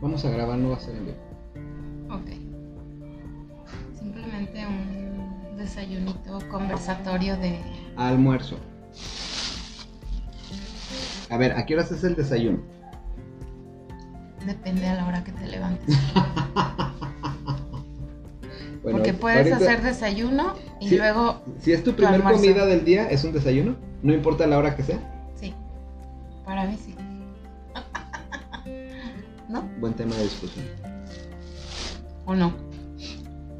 Vamos a grabar, no va a ser en vivo. Ok. Simplemente un desayunito conversatorio de... Almuerzo. A ver, ¿a qué horas es el desayuno? Depende a la hora que te levantes. Bueno, Porque puedes ahorita- hacer desayuno y luego... Si es tu primer comida del día, ¿es un desayuno? No importa la hora que sea. Buen tema de discusión. ¿O no?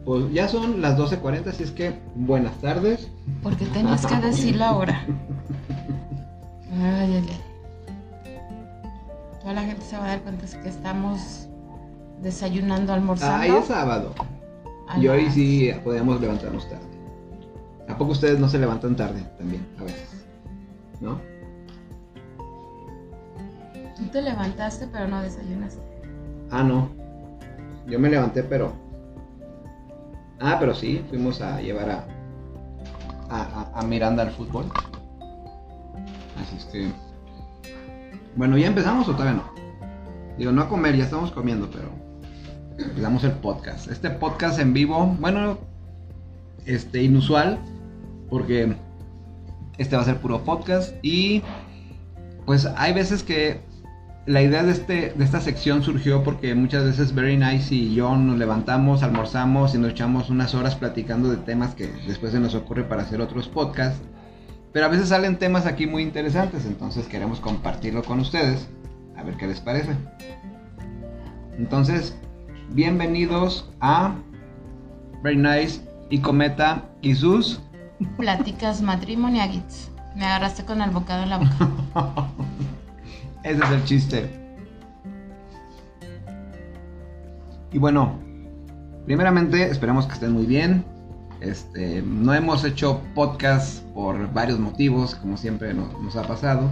Pues ya son las 12.40, así es que buenas tardes. Porque tenías que decir la hora. Ay, ay, ay. Toda la gente se va a dar cuenta de que estamos desayunando, almorzando. Ahí es sábado. Y hoy sí podemos levantarnos tarde. ¿A poco ustedes no se levantan tarde también? A veces. ¿No? Tú te levantaste, pero no desayunaste. Ah, no. Yo me levanté, pero. Ah, pero sí, fuimos a llevar a. A, a- Miranda al fútbol. Así es que. Bueno, ¿ya empezamos o todavía no? Digo, no a comer, ya estamos comiendo, pero. Empezamos el podcast. Este podcast en vivo, bueno, este, inusual, porque este va a ser puro podcast y. Pues hay veces que la idea de, este, de esta sección surgió porque muchas veces Very Nice y yo nos levantamos, almorzamos y nos echamos unas horas platicando de temas que después se nos ocurre para hacer otros podcasts. Pero a veces salen temas aquí muy interesantes, entonces queremos compartirlo con ustedes. A ver qué les parece. Entonces, bienvenidos a Very Nice y Cometa y sus... Pláticas matrimoniagits. Me agarraste con el bocado en la boca. Ese es el chiste. Y bueno, primeramente esperamos que estén muy bien. Este, no hemos hecho podcast por varios motivos, como siempre no- nos, ha pasado.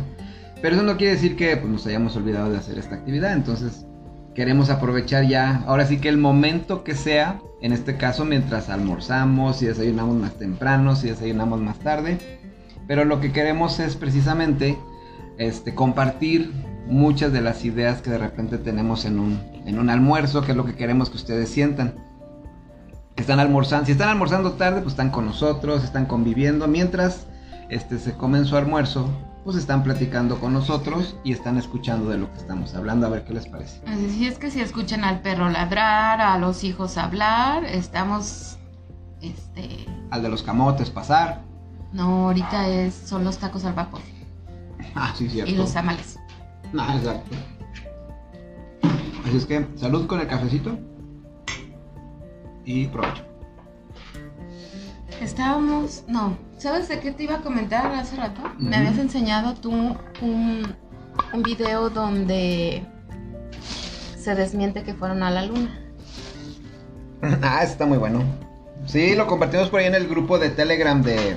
Pero eso no quiere decir que pues, nos hayamos olvidado de hacer esta actividad. Entonces queremos aprovechar ya, ahora sí que el momento que sea, en este caso mientras almorzamos, si desayunamos más temprano, si desayunamos más tarde. Pero lo que queremos es precisamente este, compartir muchas de las ideas que de repente tenemos en un, en un almuerzo, que es lo que queremos que ustedes sientan. Que están almorzando, si están almorzando tarde, pues están con nosotros, están conviviendo, mientras este, se comen su almuerzo, pues están platicando con nosotros y están escuchando de lo que estamos hablando, a ver qué les parece. Así es que si escuchan al perro ladrar, a los hijos hablar, estamos... Este... Al de los camotes pasar. No, ahorita es, son los tacos al vapor Ah, sí, cierto. y los tamales. Ah, exacto. Así es que, salud con el cafecito. Y provecho. Estábamos, no, ¿sabes de qué te iba a comentar hace rato? Me habías enseñado tú un, un video donde se desmiente que fueron a la luna. Ah, está muy bueno. Sí, lo compartimos por ahí en el grupo de Telegram de,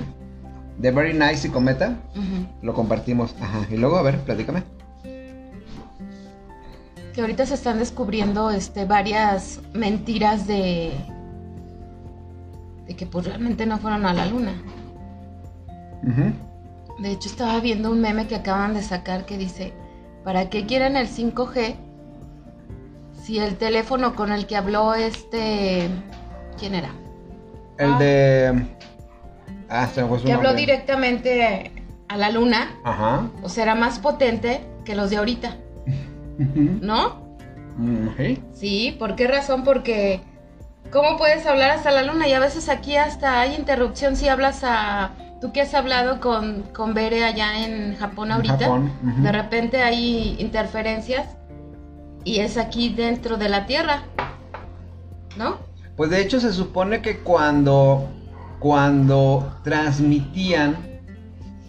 de Very Nice y Cometa. Lo compartimos. Ajá. Y luego, a ver, platícame. Que ahorita se están descubriendo este, varias mentiras de, de que pues realmente no fueron a la luna. De hecho, estaba viendo un meme que acaban de sacar que dice, ¿para qué quieren el 5G si el teléfono con el que habló este... ¿Quién era? El Ah. de. Ah, se me fue su Que habló directamente a la luna, Ajá. o sea, era más potente que los de ahorita. ¿no? Mm, ok. Sí, ¿por qué razón? Porque ¿cómo puedes hablar hasta la luna? Y a veces aquí hasta hay interrupción si hablas a... Tú que has hablado con, con Bere allá en Japón ahorita, Japón, de repente hay interferencias y es aquí dentro de la Tierra, ¿no? Pues de hecho se supone que cuando cuando transmitían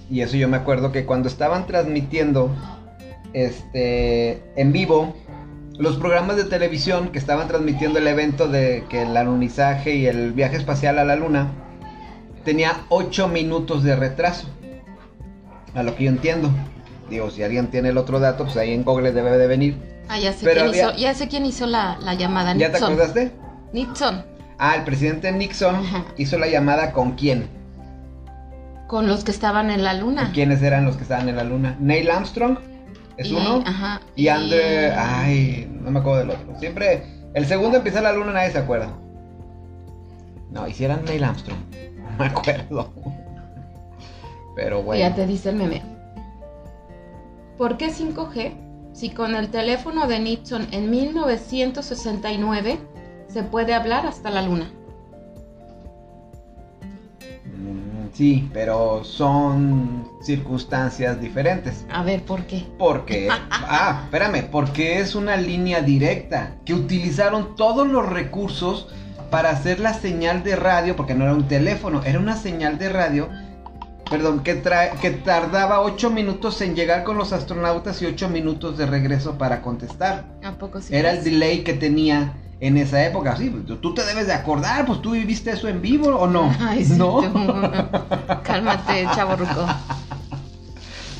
y eso yo me acuerdo que cuando estaban transmitiendo este en vivo los programas de televisión que estaban transmitiendo el evento de que el alunizaje y el viaje espacial a la luna tenía 8 minutos de retraso. A lo que yo entiendo. Digo, si alguien tiene el otro dato, pues ahí en Google debe de venir. Ah, ya sé, Pero quién, había- hizo, ya sé quién hizo la, la llamada. ¿Ya te Nixon. acordaste? Nixon, Ah, el presidente Nixon Ajá. hizo la llamada con quién. con los que estaban en la luna. ¿Quiénes eran los que estaban en la luna? Neil Armstrong es Y- uno. Ajá. Y Andre, ay, no me acuerdo del otro. Siempre, el segundo empieza la luna, nadie se acuerda. No, hicieran Neil Armstrong. No me acuerdo. Pero bueno. Ya te dice el meme. ¿Por qué 5G si con el teléfono de Nixon en 1969 se puede hablar hasta la luna? Mm, Sí, pero son circunstancias diferentes. A ver, ¿por qué? Porque, ah, espérame, porque es una línea directa que utilizaron todos los recursos para hacer la señal de radio, porque no era un teléfono, era una señal de radio, perdón, que, trae, que tardaba 8 minutos en llegar con los astronautas y 8 minutos de regreso para contestar. ¿A poco sí? Era el delay que tenía en esa época. Sí, pues, tú te debes de acordar, pues tú viviste eso en vivo o no. Ay, sí, ¿No? Cálmate, chaborruco.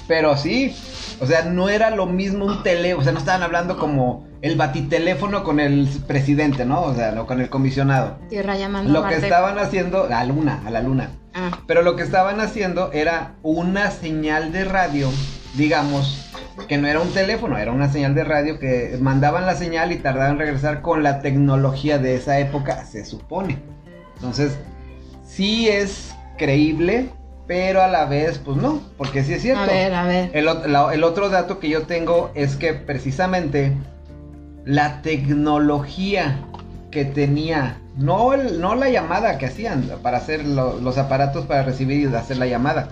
Pero sí, o sea, no era lo mismo un teléfono, o sea, no estaban hablando como el batiteléfono con el presidente, ¿no? O sea, no con el comisionado. Tierra llamando Lo que estaban haciendo, a la luna, a la luna. Ah, Pero lo que estaban haciendo era una señal de radio, digamos, que no era un teléfono, era una señal de radio que mandaban la señal y tardaban en regresar con la tecnología de esa época, se supone. Entonces, sí es creíble, pero a la vez, pues no, porque sí es cierto. a ver, a ver. El, la- el otro dato que yo tengo es que precisamente la tecnología que tenía, no, el- no la llamada que hacían para hacer lo- los aparatos para recibir y hacer la llamada,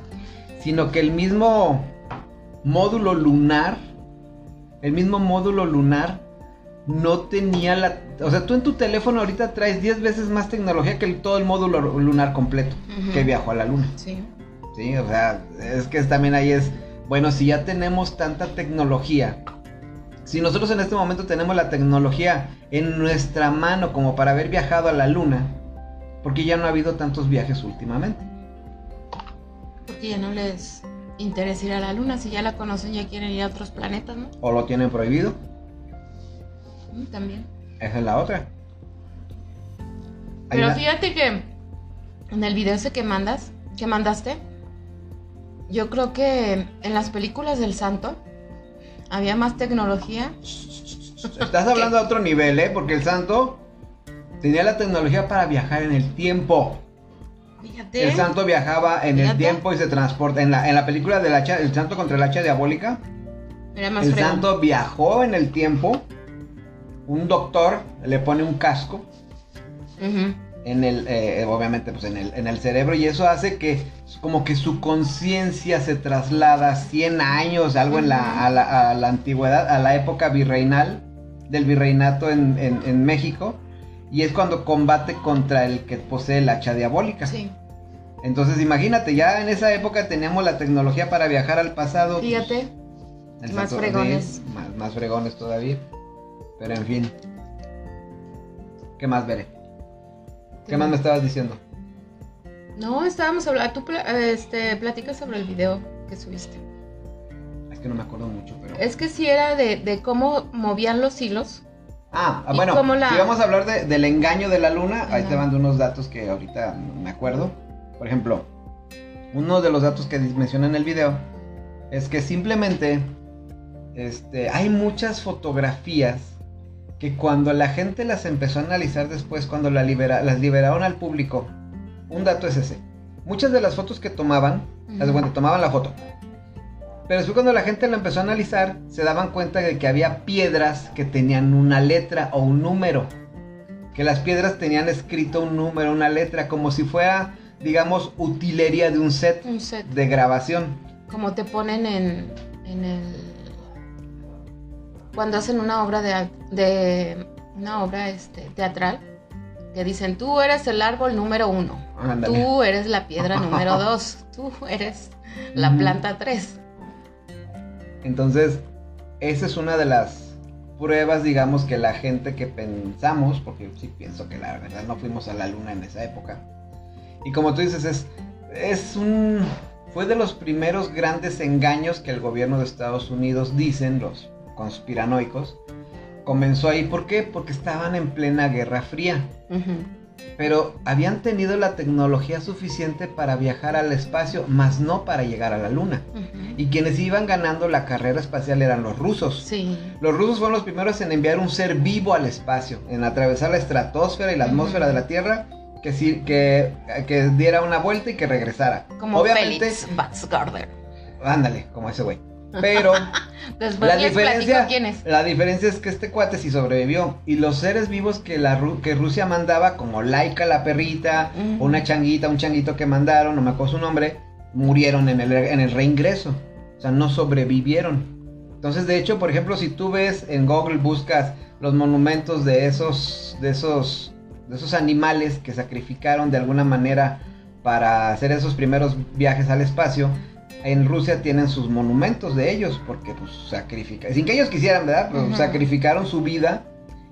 sino que el mismo módulo lunar, el mismo módulo lunar no tenía la... O sea, tú en tu teléfono ahorita traes 10 veces más tecnología que el- todo el módulo lunar completo que viajó a la luna. Sí. Sí, o sea, es que también ahí es, bueno, si ya tenemos tanta tecnología, si nosotros en este momento tenemos la tecnología en nuestra mano como para haber viajado a la luna, porque ya no ha habido tantos viajes últimamente. Porque ya no les interesa ir a la luna. Si ya la conocen, ya quieren ir a otros planetas, ¿no? O lo tienen prohibido, Mm, También. esa es la otra. Pero una- fíjate que en el video ese que mandas, que mandaste, yo creo que en las películas del santo había más tecnología. Estás hablando a otro nivel, ¿eh? Porque el santo tenía la tecnología para viajar en el tiempo. Fíjate. El santo viajaba en el tiempo y se transporta. En la, en la película del hacha, el santo contra el hacha diabólica, Era más el fregón. santo viajó en el tiempo. Un doctor le pone un casco en el, eh, obviamente, pues en el, en el cerebro y eso hace que como que su conciencia se traslada 100 años, algo en la, a, la, a la antigüedad, a la época virreinal del virreinato en, en- en México y es cuando combate contra el que posee el hacha diabólica. Sí. Entonces imagínate, ya en esa época teníamos la tecnología para viajar al pasado. pues, Fíjate. el Más fregones. más, más fregones todavía. Pero en fin. ¿Qué más veré? ¿Qué más me estabas diciendo? No, estábamos hablando. Tú este, platicas sobre el video que subiste. Es que no me acuerdo mucho, pero. Es que sí era de, de cómo movían los hilos. Ah, ¿Y bueno, la- si vamos a hablar de- del engaño de la luna, ahí te mando unos datos que ahorita me acuerdo. Por ejemplo, uno de los datos que mencioné en el video es que simplemente este, hay muchas fotografías que cuando la gente las empezó a analizar después, cuando la libera- las liberaron al público, un dato es ese. Muchas de las fotos que tomaban, haz de cuenta, tomaban la foto. Pero después cuando la gente la empezó a analizar, se daban cuenta de que había piedras que tenían una letra o un número. Que las piedras tenían escrito un número, una letra, como si fuera, digamos, utilería de un set Un set. de grabación. Como te ponen en, en el. Cuando hacen una obra de, de una obra este, teatral, que dicen tú eres el árbol número uno, tú eres la piedra número dos, tú eres la planta tres. Entonces, esa es una de las pruebas, digamos, que la gente que pensamos, porque sí pienso que la verdad no fuimos a la luna en esa época. Y como tú dices, es, es un... Fue de los primeros grandes engaños que el gobierno de Estados Unidos dicen, los conspiranoicos, comenzó ahí. ¿Por qué? Porque estaban en plena Guerra Fría. Pero habían tenido la tecnología suficiente para viajar al espacio, más no para llegar a la Luna. Y quienes iban ganando la carrera espacial eran los rusos. Sí. Los rusos fueron los primeros en enviar un ser vivo al espacio, en atravesar la estratosfera y la atmósfera de la Tierra, que, sí, que, que diera una vuelta y que regresara. Como Obviamente, Batzgarder. ándale, como ese güey. Pero Después la les diferencia, quién es. la diferencia es que este cuate sí sobrevivió. Y los seres vivos que, la, que Rusia mandaba, como Laika la perrita, una changuita, un changuito que mandaron, no me acuerdo su nombre, murieron en el, en el reingreso. O sea, no sobrevivieron. Entonces, de hecho, por ejemplo, si tú ves en Google, buscas los monumentos de esos, de esos, de esos animales que sacrificaron de alguna manera para hacer esos primeros viajes al espacio, en Rusia tienen sus monumentos de ellos, porque pues sacrifican, sin que ellos quisieran, ¿verdad? Ujú. sacrificaron su vida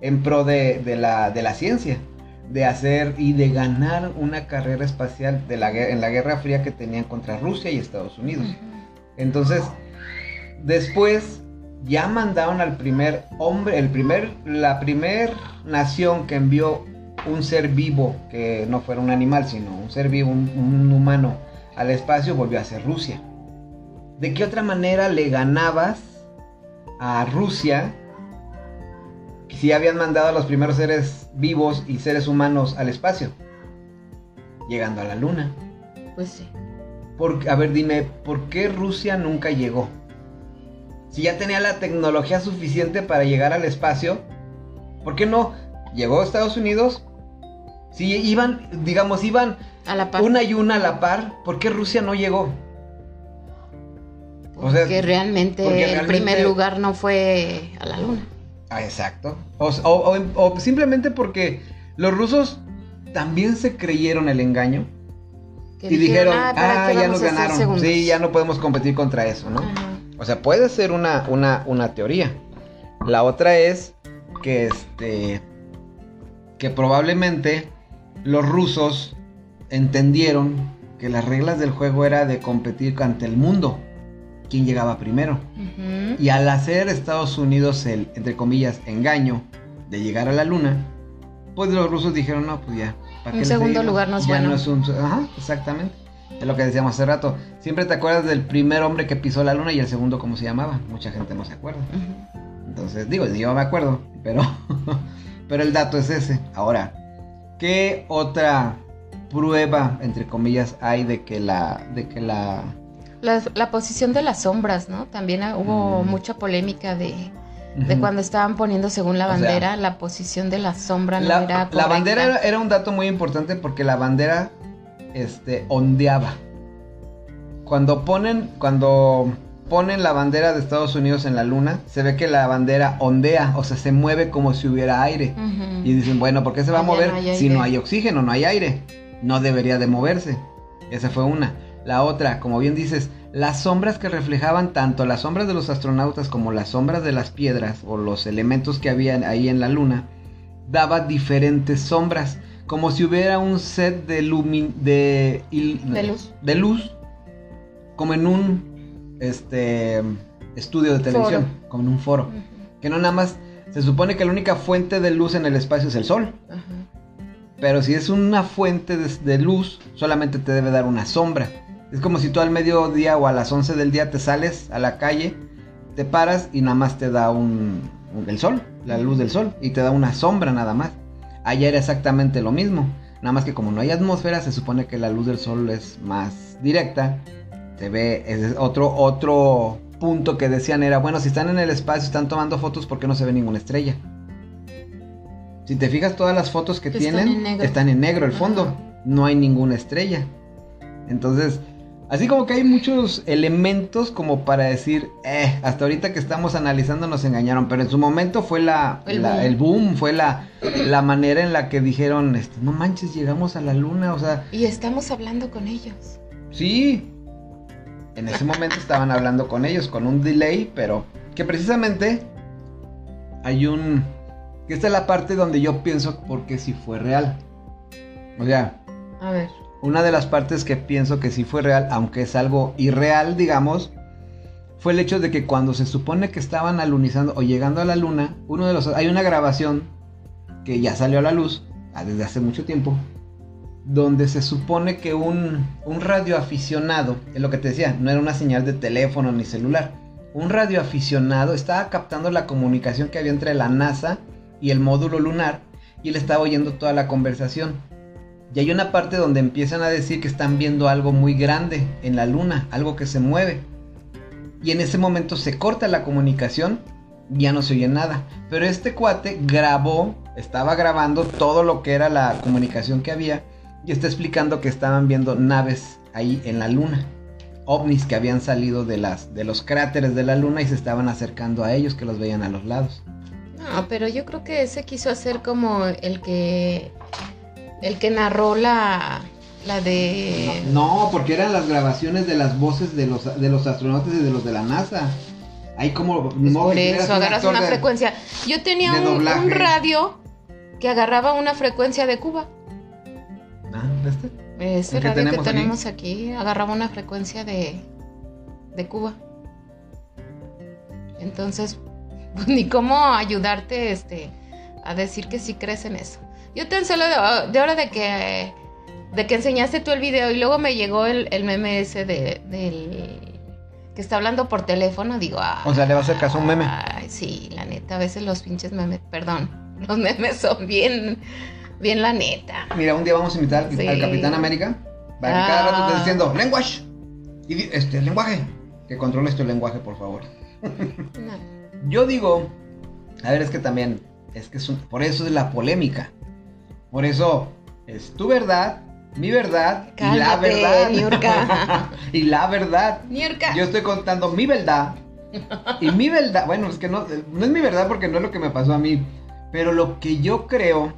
en pro de, de la, de la ciencia, de hacer y de ganar una carrera espacial de la, en la Guerra Fría que tenían contra Rusia y Estados Unidos. Entonces, después ya mandaron al primer hombre, el primer, la primer nación que envió un ser vivo, que no fuera un animal, sino un ser vivo, un, un humano, al espacio, volvió a ser Rusia. ¿De qué otra manera le ganabas a Rusia si habían mandado a los primeros seres vivos y seres humanos al espacio? Llegando a la luna. Pues sí. Por- a ver, dime, ¿por qué Rusia nunca llegó? Si ya tenía la tecnología suficiente para llegar al espacio, ¿por qué no? Llegó a Estados Unidos. Si iban, digamos, iban A la par. una y una a la par, ¿por qué Rusia no llegó? O sea, porque realmente el primer lugar no fue a la luna. Ah, exacto. O, o- o- o simplemente porque los rusos también se creyeron el engaño Que y dijeron, "Ah, ¿para ah, ya nos ganaron. segundos?" Sí, ya no podemos competir contra eso, ¿no? Ajá. O sea, puede ser una, una, una teoría. La otra es que este. que probablemente los rusos entendieron que las reglas del juego era de competir ante el mundo. Quién llegaba primero. Y al hacer Estados Unidos el, entre comillas, engaño de llegar a la luna, pues los rusos dijeron, no, pues ya. ¿para Un qué segundo lugar no es Ya bueno. no es un- Ajá, exactamente. Es lo que decíamos hace rato. Siempre te acuerdas del primer hombre que pisó la luna y el segundo cómo se llamaba. Mucha gente no se acuerda. Entonces, digo, yo me acuerdo, pero, pero el dato es ese. Ahora, ¿qué otra prueba, entre comillas, hay de que la, de que la, La, la posición de las sombras, ¿no? También hubo Mm. mucha polémica de, de cuando estaban poniendo según la O sea, bandera, la posición de la sombra no la, era la bandera era, era un dato muy importante porque la bandera, este, ondeaba. Cuando ponen, cuando ponen la bandera de Estados Unidos en la luna, se ve que la bandera ondea, o sea, se mueve como si hubiera aire. Y dicen, bueno, ¿por qué se va a mover no si no hay oxígeno, no hay aire? No debería de moverse. Esa fue una. La otra, como bien dices, las sombras que reflejaban tanto las sombras de los astronautas como las sombras de las piedras o los elementos que había ahí en la luna, daba diferentes sombras, como si hubiera un set de, de, De luz. de luz, como en un este, estudio de televisión, como en un foro. Que no nada más, se supone que la única fuente de luz en el espacio es el sol. Pero si es una fuente de, de luz, solamente te debe dar una sombra. Es como si tú al mediodía o a las 11 del día te sales a la calle, te paras y nada más te da un, un- el sol, la luz del sol, y te da una sombra nada más. Allá era exactamente lo mismo. Nada más que como no hay atmósfera, se supone que la luz del sol es más directa. Se ve, es otro, otro punto que decían era, bueno, si están en el espacio, están tomando fotos, ¿por qué no se ve ninguna estrella? Si te fijas, todas las fotos que tienen en negro. están en negro el fondo. Ajá. No hay ninguna estrella. Entonces, así como que hay muchos elementos como para decir, eh, hasta ahorita que estamos analizando nos engañaron, pero en su momento fue la, El la- boom. el boom, fue la, la manera en la que dijeron, este, no manches, llegamos a la luna, o sea, Y estamos hablando con ellos. Sí. En ese momento estaban hablando con ellos con un delay, pero que precisamente hay un... Que esta es la parte donde yo pienso porque sí fue real. O sea, A ver. Una de las partes que pienso que sí fue real, aunque es algo irreal, digamos, fue el hecho de que cuando se supone que estaban alunizando o llegando a la luna, uno de los... Hay una grabación que ya salió a la luz, ah, desde hace mucho tiempo, donde se supone que un, un radioaficionado, es lo que te decía, no era una señal de teléfono ni celular, un radioaficionado estaba captando la comunicación que había entre la NASA y el módulo lunar y él estaba oyendo toda la conversación. Y hay una parte donde empiezan a decir que están viendo algo muy grande en la luna, algo que se mueve. Y en ese momento se corta la comunicación, ya no se oye nada. Pero este cuate grabó, estaba grabando todo lo que era la comunicación que había y está explicando que estaban viendo naves ahí en la luna. ovnis que habían salido de, las, de los cráteres de la luna y se estaban acercando a ellos, que los veían a los lados. No, pero yo creo que ese quiso hacer como el que el que narró la la de No, porque eran las grabaciones de las voces de los de los astronautas y de los de la NASA. Hay como Pues por eso agarras una de- frecuencia. Yo tenía un, radio que agarraba una frecuencia de Cuba. Ah, ¿este? Ese ¿El que radio tenemos que aquí? tenemos aquí agarraba una frecuencia de, de Cuba. Entonces, pues, ni cómo ayudarte este, a decir que sí crees en eso. Yo tan solo de, de hora de que, de que enseñaste tú el video y luego me llegó el, el meme ese de, del que está hablando por teléfono, digo, ah, O sea, le va a hacer caso a un meme. Ay, sí, la neta, a veces los pinches memes, perdón, los memes son bien, bien la neta. Mira, un día vamos a invitar al, Sí. al Capitán América para que cada rato esté Ah. diciendo lenguaje. Y este, lenguaje. Que controles tu lenguaje, por favor. No. Yo digo, a ver, es que también, es que es un- por eso es la polémica. Por eso es tu verdad, mi verdad y la verdad. Niurka. y la verdad. Niurka. Yo estoy contando mi verdad. Y mi verdad, bueno, es que no, no es mi verdad porque no es lo que me pasó a mí. Pero lo que yo creo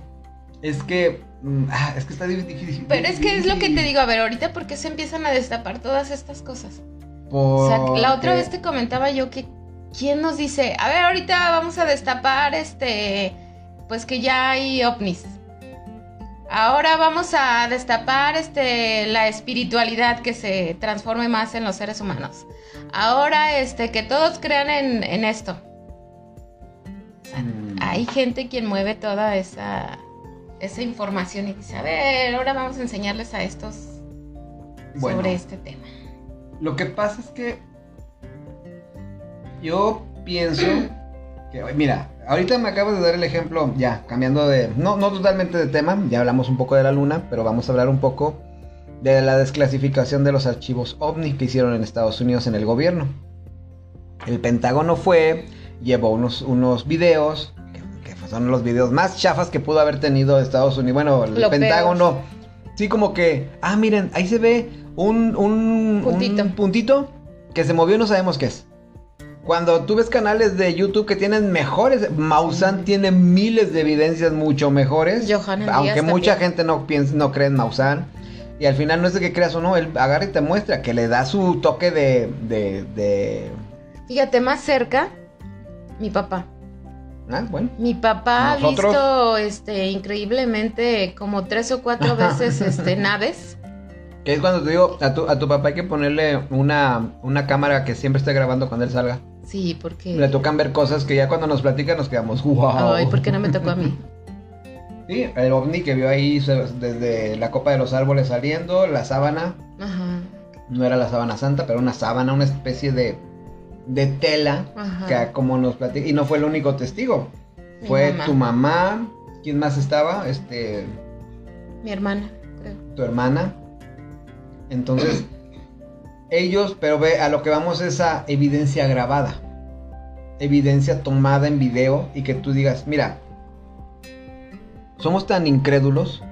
es que. mm, ah, es que está di- difícil. Pero es que es lo que te digo, a ver, ahorita por qué se empiezan a destapar todas estas cosas. Porque... O sea, la otra vez te comentaba yo que quién nos dice, a ver, ahorita vamos a destapar este, pues que ya hay ovnis. Ahora vamos a destapar este la espiritualidad que se transforme más en los seres humanos. Ahora este que todos crean en, en esto. O sea, Mm. hay gente quien mueve toda esa esa información y dice, a ver, ahora vamos a enseñarles a estos Bueno. sobre este tema. Lo que pasa es que yo pienso que, mira, ahorita me acabas de dar el ejemplo, ya, cambiando de, no, no totalmente de tema, ya hablamos un poco de la luna, pero vamos a hablar un poco de la desclasificación de los archivos OVNI que hicieron en Estados Unidos en el gobierno. El Pentágono fue, llevó unos, unos videos, que, que son los videos más chafas que pudo haber tenido Estados Unidos. Bueno, el Lo Pentágono, sí como que, ah, miren, ahí se ve un, un Puntito. un puntito que se movió y no sabemos qué es. Cuando tú ves canales de YouTube que tienen mejores, Maussan tiene miles de evidencias mucho mejores. Johanna aunque Díaz mucha también. gente no piensa, no cree en Maussan. Y al final no es de que creas o no, él agarra y te muestra que le da su toque de, de, de... Fíjate, más cerca, mi papá. Ah, bueno. Mi papá Nosotros. ha visto este increíblemente como tres o cuatro veces este naves. Que es cuando te digo, a tu, a tu papá hay que ponerle una, una cámara que siempre esté grabando cuando él salga. Sí, porque Le tocan ver cosas que ya cuando nos platican nos quedamos, wow. Ay, ¿por qué no me tocó a mí? Sí, el ovni que vio ahí desde la copa de los árboles saliendo, la sábana, Ajá. no era la sábana santa, pero una sábana, una especie de, de tela, Ajá. que como nos platica, y no fue el único testigo, Mi fue mamá. tu mamá, ¿quién más estaba? Este, Mi hermana, creo. tu hermana. Entonces, ellos, pero ve, a lo que vamos es a evidencia grabada. Evidencia tomada en video y que tú digas, mira, somos tan incrédulos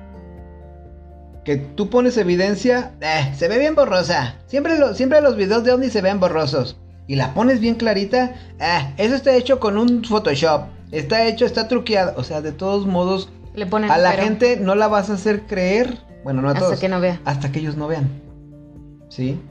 que tú pones evidencia, eh, se ve bien borrosa. Siempre, lo- siempre los videos de Omni se ven borrosos. Y la pones bien clarita, eh, eso está hecho con un Photoshop. Está hecho, está truqueado. O sea, de todos modos, Le ponen a la pero gente no la vas a hacer creer. Bueno, no a hasta todos. que no vea. Hasta que ellos no vean. ¿Sí?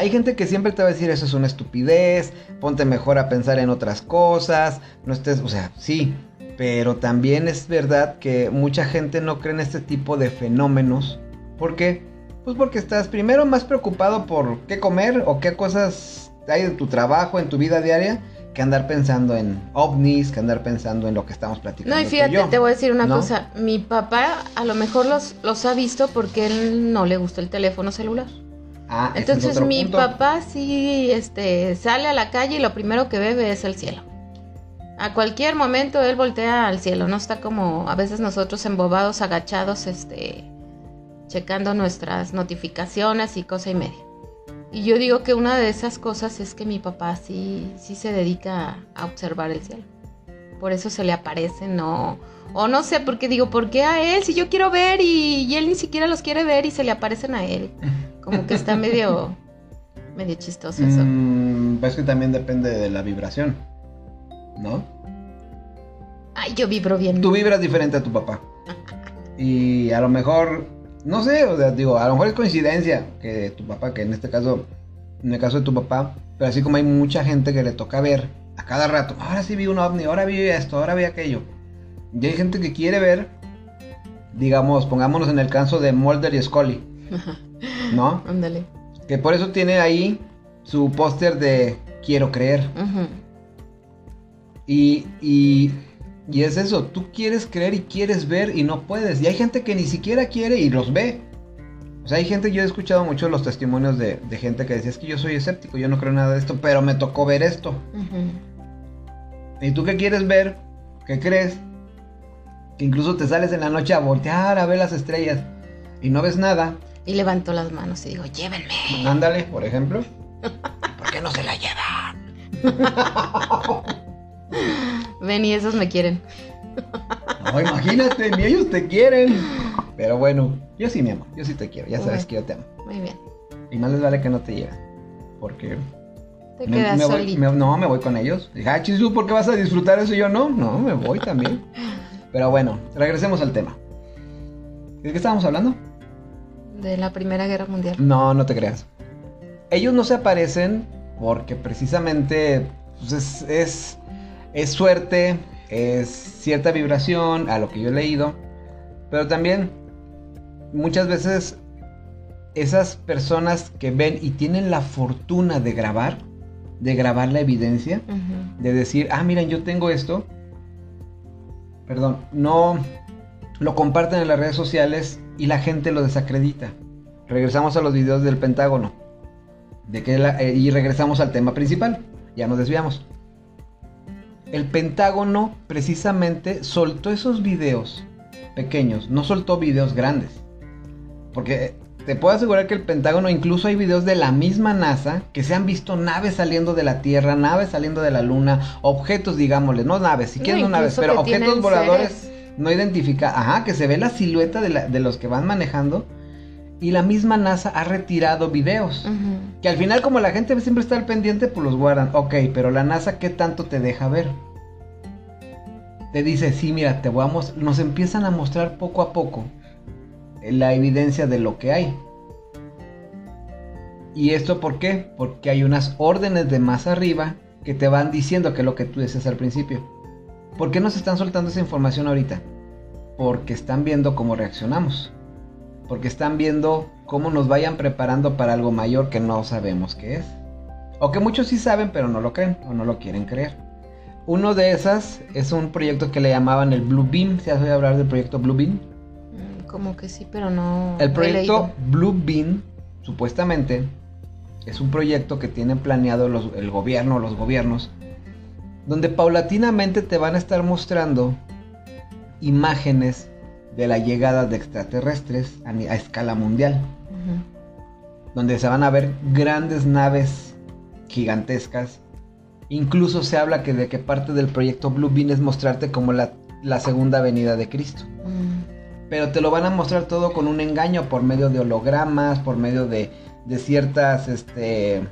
Hay gente que siempre te va a decir eso es una estupidez. Ponte mejor a pensar en otras cosas. No estés, o sea, sí. Pero también es verdad que mucha gente no cree en este tipo de fenómenos. ¿Por qué? Pues porque estás primero más preocupado por qué comer o qué cosas hay en tu trabajo, en tu vida diaria, que andar pensando en ovnis, que andar pensando en lo que estamos platicando. No, y fíjate, yo. te voy a decir una ¿no? cosa. Mi papá a lo mejor los, los ha visto porque él no le gusta el teléfono celular. Ah, es Entonces mi punto. papá sí este, sale a la calle y lo primero que ve es el cielo. A cualquier momento él voltea al cielo, no está como a veces nosotros embobados, agachados, este, checando nuestras notificaciones y cosa y media. Y yo digo que una de esas cosas es que mi papá sí, sí se dedica a observar el cielo. Por eso se le aparecen, no, o no sé, porque digo, ¿por qué a él? Si yo quiero ver y, y él ni siquiera los quiere ver y se le aparecen a él. Como que está medio, medio chistoso eso. Mm, pues que también depende de la vibración, ¿no? Ay, yo vibro bien. Tú vibras diferente a tu papá. Y a lo mejor, no sé, o sea, digo, a lo mejor es coincidencia que tu papá, que en este caso, en el caso de tu papá, pero así como hay mucha gente que le toca ver a cada rato, ahora sí vi un ovni, ahora vi esto, ahora vi aquello. Y hay gente que quiere ver, digamos, pongámonos en el caso de Mulder y Scully, ¿no? Ándale. Que por eso tiene ahí su póster de quiero creer. Y, y, y es eso, tú quieres creer y quieres ver y no puedes. Y hay gente que ni siquiera quiere y los ve. O sea, hay gente, yo he escuchado mucho los testimonios de, de gente que decía, es que yo soy escéptico, yo no creo nada de esto, pero me tocó ver esto. ¿Y tú qué quieres ver? ¿Qué crees? Que incluso te sales en la noche a voltear a ver las estrellas y no ves nada. Y levanto las manos y digo, llévenme. Ándale, por ejemplo. ¿Por qué no se la llevan? Ven y esos me quieren. No, imagínate, ni ellos te quieren. Pero bueno, yo sí, mi amor, yo sí te quiero, ya sabes que yo te amo. Muy bien. Y más les vale que no te lleven. Porque. Te me- quedas me voy- solito. me- no, me voy con ellos. Dije, ah, Chisu, ¿por qué vas a disfrutar eso? Y yo no, no, me voy también. Pero bueno, regresemos al tema. ¿De qué estábamos hablando? De la Primera Guerra Mundial. No, no te creas. Ellos no se aparecen porque precisamente pues, es, es, es suerte, es cierta vibración, a lo que yo he leído. Pero también muchas veces esas personas que ven y tienen la fortuna de grabar, de grabar la evidencia, de decir, ah, miren, yo tengo esto. Perdón, no lo comparten en las redes sociales y la gente lo desacredita. Regresamos a los videos del Pentágono. De que eh, y regresamos al tema principal. Ya nos desviamos. El Pentágono precisamente soltó esos videos pequeños, no soltó videos grandes. Porque te puedo asegurar que el Pentágono incluso hay videos de la misma NASA que se han visto naves saliendo de la Tierra, naves saliendo de la Luna, objetos, digámosle, no naves, si quieren no, naves, pero objetos voladores seres. no identifica, ajá, que se ve la silueta de, la- de los que van manejando y la misma NASA ha retirado videos. Que al final como la gente siempre está al pendiente, pues los guardan. Ok, pero la NASA, ¿qué tanto te deja ver? Te dice, sí, mira, te voy a mos- Nos empiezan a mostrar poco a poco la evidencia de lo que hay. ¿Y esto por qué? Porque hay unas órdenes de más arriba que te van diciendo que es lo que tú decías al principio. ¿Por qué nos están soltando esa información ahorita? Porque están viendo cómo reaccionamos. Porque están viendo cómo nos vayan preparando para algo mayor que no sabemos qué es. O que muchos sí saben pero no lo creen o no lo quieren creer. Uno de esas es un proyecto que le llamaban el Blue Beam. ¿Se oído hablar del proyecto Blue Beam? Como que sí, pero no. El proyecto. Blue Beam, supuestamente, es un proyecto que tienen planeado los- el gobierno, los gobiernos, donde paulatinamente te van a estar mostrando imágenes de la llegada de extraterrestres a, escala mundial, donde se van a ver grandes naves gigantescas. Incluso se habla que de que parte del proyecto Blue Beam es mostrarte como la, la segunda venida de Cristo. Mm. Pero te lo van a mostrar todo con un engaño por medio de hologramas, por medio de, de ciertas, este,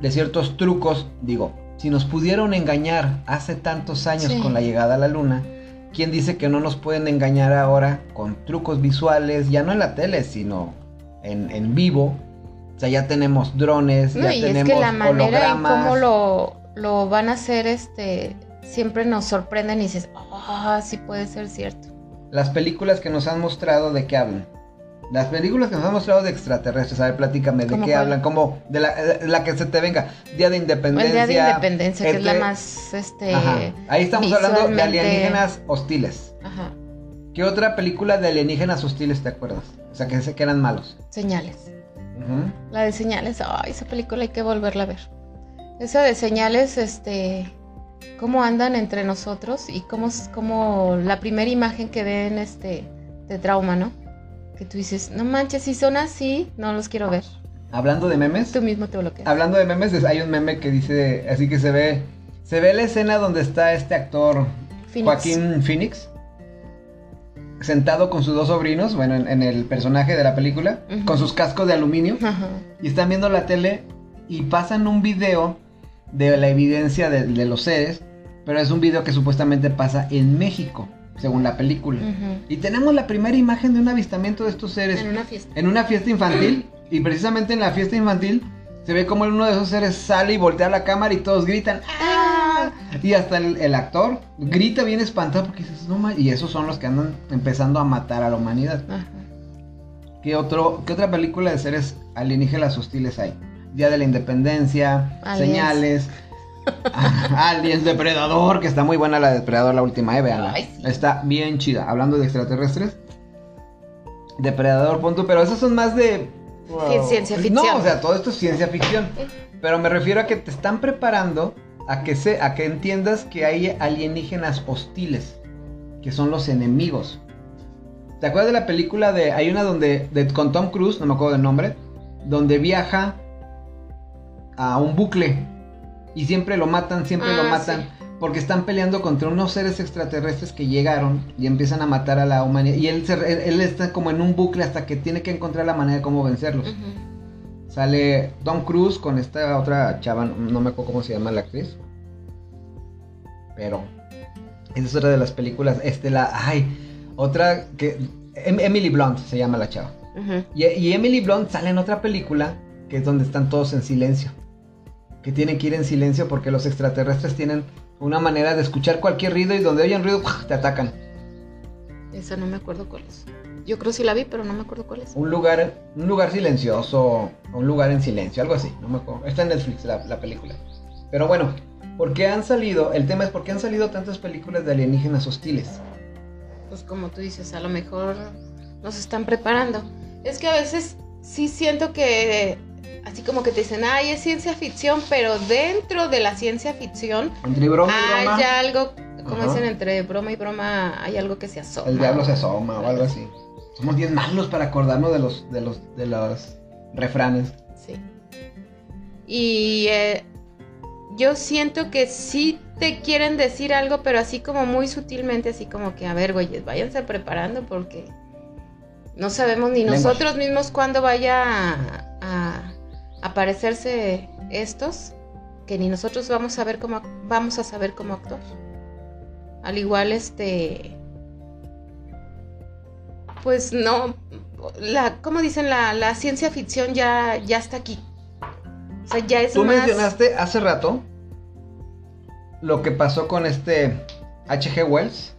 de ciertos trucos. Digo, si nos pudieron engañar hace tantos años Sí. con la llegada a la luna, ¿quién dice que no nos pueden engañar ahora con trucos visuales, ya no en la tele, sino en, en vivo? O sea, ya tenemos drones, No, ya y es tenemos que la manera en cómo lo, lo van a hacer, este, siempre nos sorprenden y dices, ah, sí puede ser cierto. Las películas que nos han mostrado de qué hablan. Las películas que nos han mostrado de extraterrestres, a ver, platícame, ¿de ¿Cómo qué cuál? hablan? Como de la, la que se te venga, Día de El Independencia. Día de Independencia, que es la más, este... Ajá. Ahí estamos hablando de alienígenas hostiles. Ajá, ¿Qué otra película de alienígenas hostiles te acuerdas? O sea, que, que eran malos. señales. Ujú. La de señales, ay, esa película hay que volverla a ver. Esa de señales, este, cómo andan entre nosotros y cómo, es- cómo la primera imagen que ven, este, de trauma, ¿no? Que tú dices, no manches, si son así, no los quiero ver. Hablando de memes, Tú mismo te bloqueas. hablando de memes, es- hay un meme que dice, así que se ve, se ve la escena donde está este actor Phoenix. Joaquín Phoenix sentado con sus dos sobrinos, bueno, en, en el personaje de la película, Ujú. con sus cascos de aluminio Ajá. y están viendo la tele y pasan un video de la evidencia de, de los seres, pero es un video que supuestamente pasa en México, según la película. Y tenemos la primera imagen de un avistamiento de estos seres En una fiesta. en una fiesta infantil y precisamente en la fiesta infantil se ve como uno de esos seres sale y voltea la cámara y todos gritan ¡Ah! y hasta el, el actor grita bien espantado porque dices no ma-", y esos son los que andan empezando a matar a la humanidad. ¿qué, otro, qué otra película de seres alienígenas hostiles hay? Día de la Independencia Aliens. Señales Aliens Depredador que está muy buena la de Depredador la última eh, sí. está bien chida hablando de extraterrestres Depredador, punto, pero esos son más de... Ciencia ficción. No, o sea, todo esto es ciencia ficción. Pero me refiero a que te están preparando a que, se, a que entiendas que hay alienígenas hostiles, que son los enemigos. ¿Te acuerdas de la película de... Hay una donde... De, con Tom Cruise, no me acuerdo del nombre, donde viaja a un bucle y siempre lo matan, siempre lo Ah, matan. sí. Porque están peleando contra unos seres extraterrestres que llegaron y empiezan a matar a la humanidad. Y él, se- él, él está como en un bucle hasta que tiene que encontrar la manera de cómo vencerlos. Sale Tom Cruise con esta otra chava, no me acuerdo cómo se llama la actriz. Pero esa es otra de las películas. Este, la. Ay, otra que. Em- Emily Blunt se llama la chava. Y, y Emily Blunt sale en otra película que es donde están todos en silencio. Que tienen que ir en silencio porque los extraterrestres tienen una manera de escuchar cualquier ruido y donde oyen ruido te atacan. Esa no me acuerdo cuál es. Yo creo sí la vi, pero no me acuerdo cuál es. Un lugar, un lugar silencioso, un lugar en silencio, algo así, no me acuerdo. Está en Netflix la, la película. Pero bueno, ¿por qué han salido? El tema es por qué han salido tantas películas de alienígenas hostiles. Pues como tú dices, a lo mejor nos están preparando. Es que a veces sí siento que así como que te dicen, ay, es ciencia ficción, pero dentro de la ciencia ficción Entre broma y broma, hay algo, como dicen, entre broma y broma hay algo que se asoma. el diablo se asoma o algo así. Somos bien malos para acordarnos de los, de los, de los refranes. Sí. Y eh, yo siento que sí te quieren decir algo, pero así como muy sutilmente, así como que, a ver, güeyes, váyanse preparando porque no sabemos ni nosotros mismos cuándo vaya a, a aparecerse estos, que ni nosotros vamos a ver cómo vamos a saber cómo actuar. Al igual, este, pues no, la, como dicen, la, la ciencia ficción ya, ya está aquí. O sea, ya es Tú más... mencionaste hace rato lo que pasó con este H.G. Wells,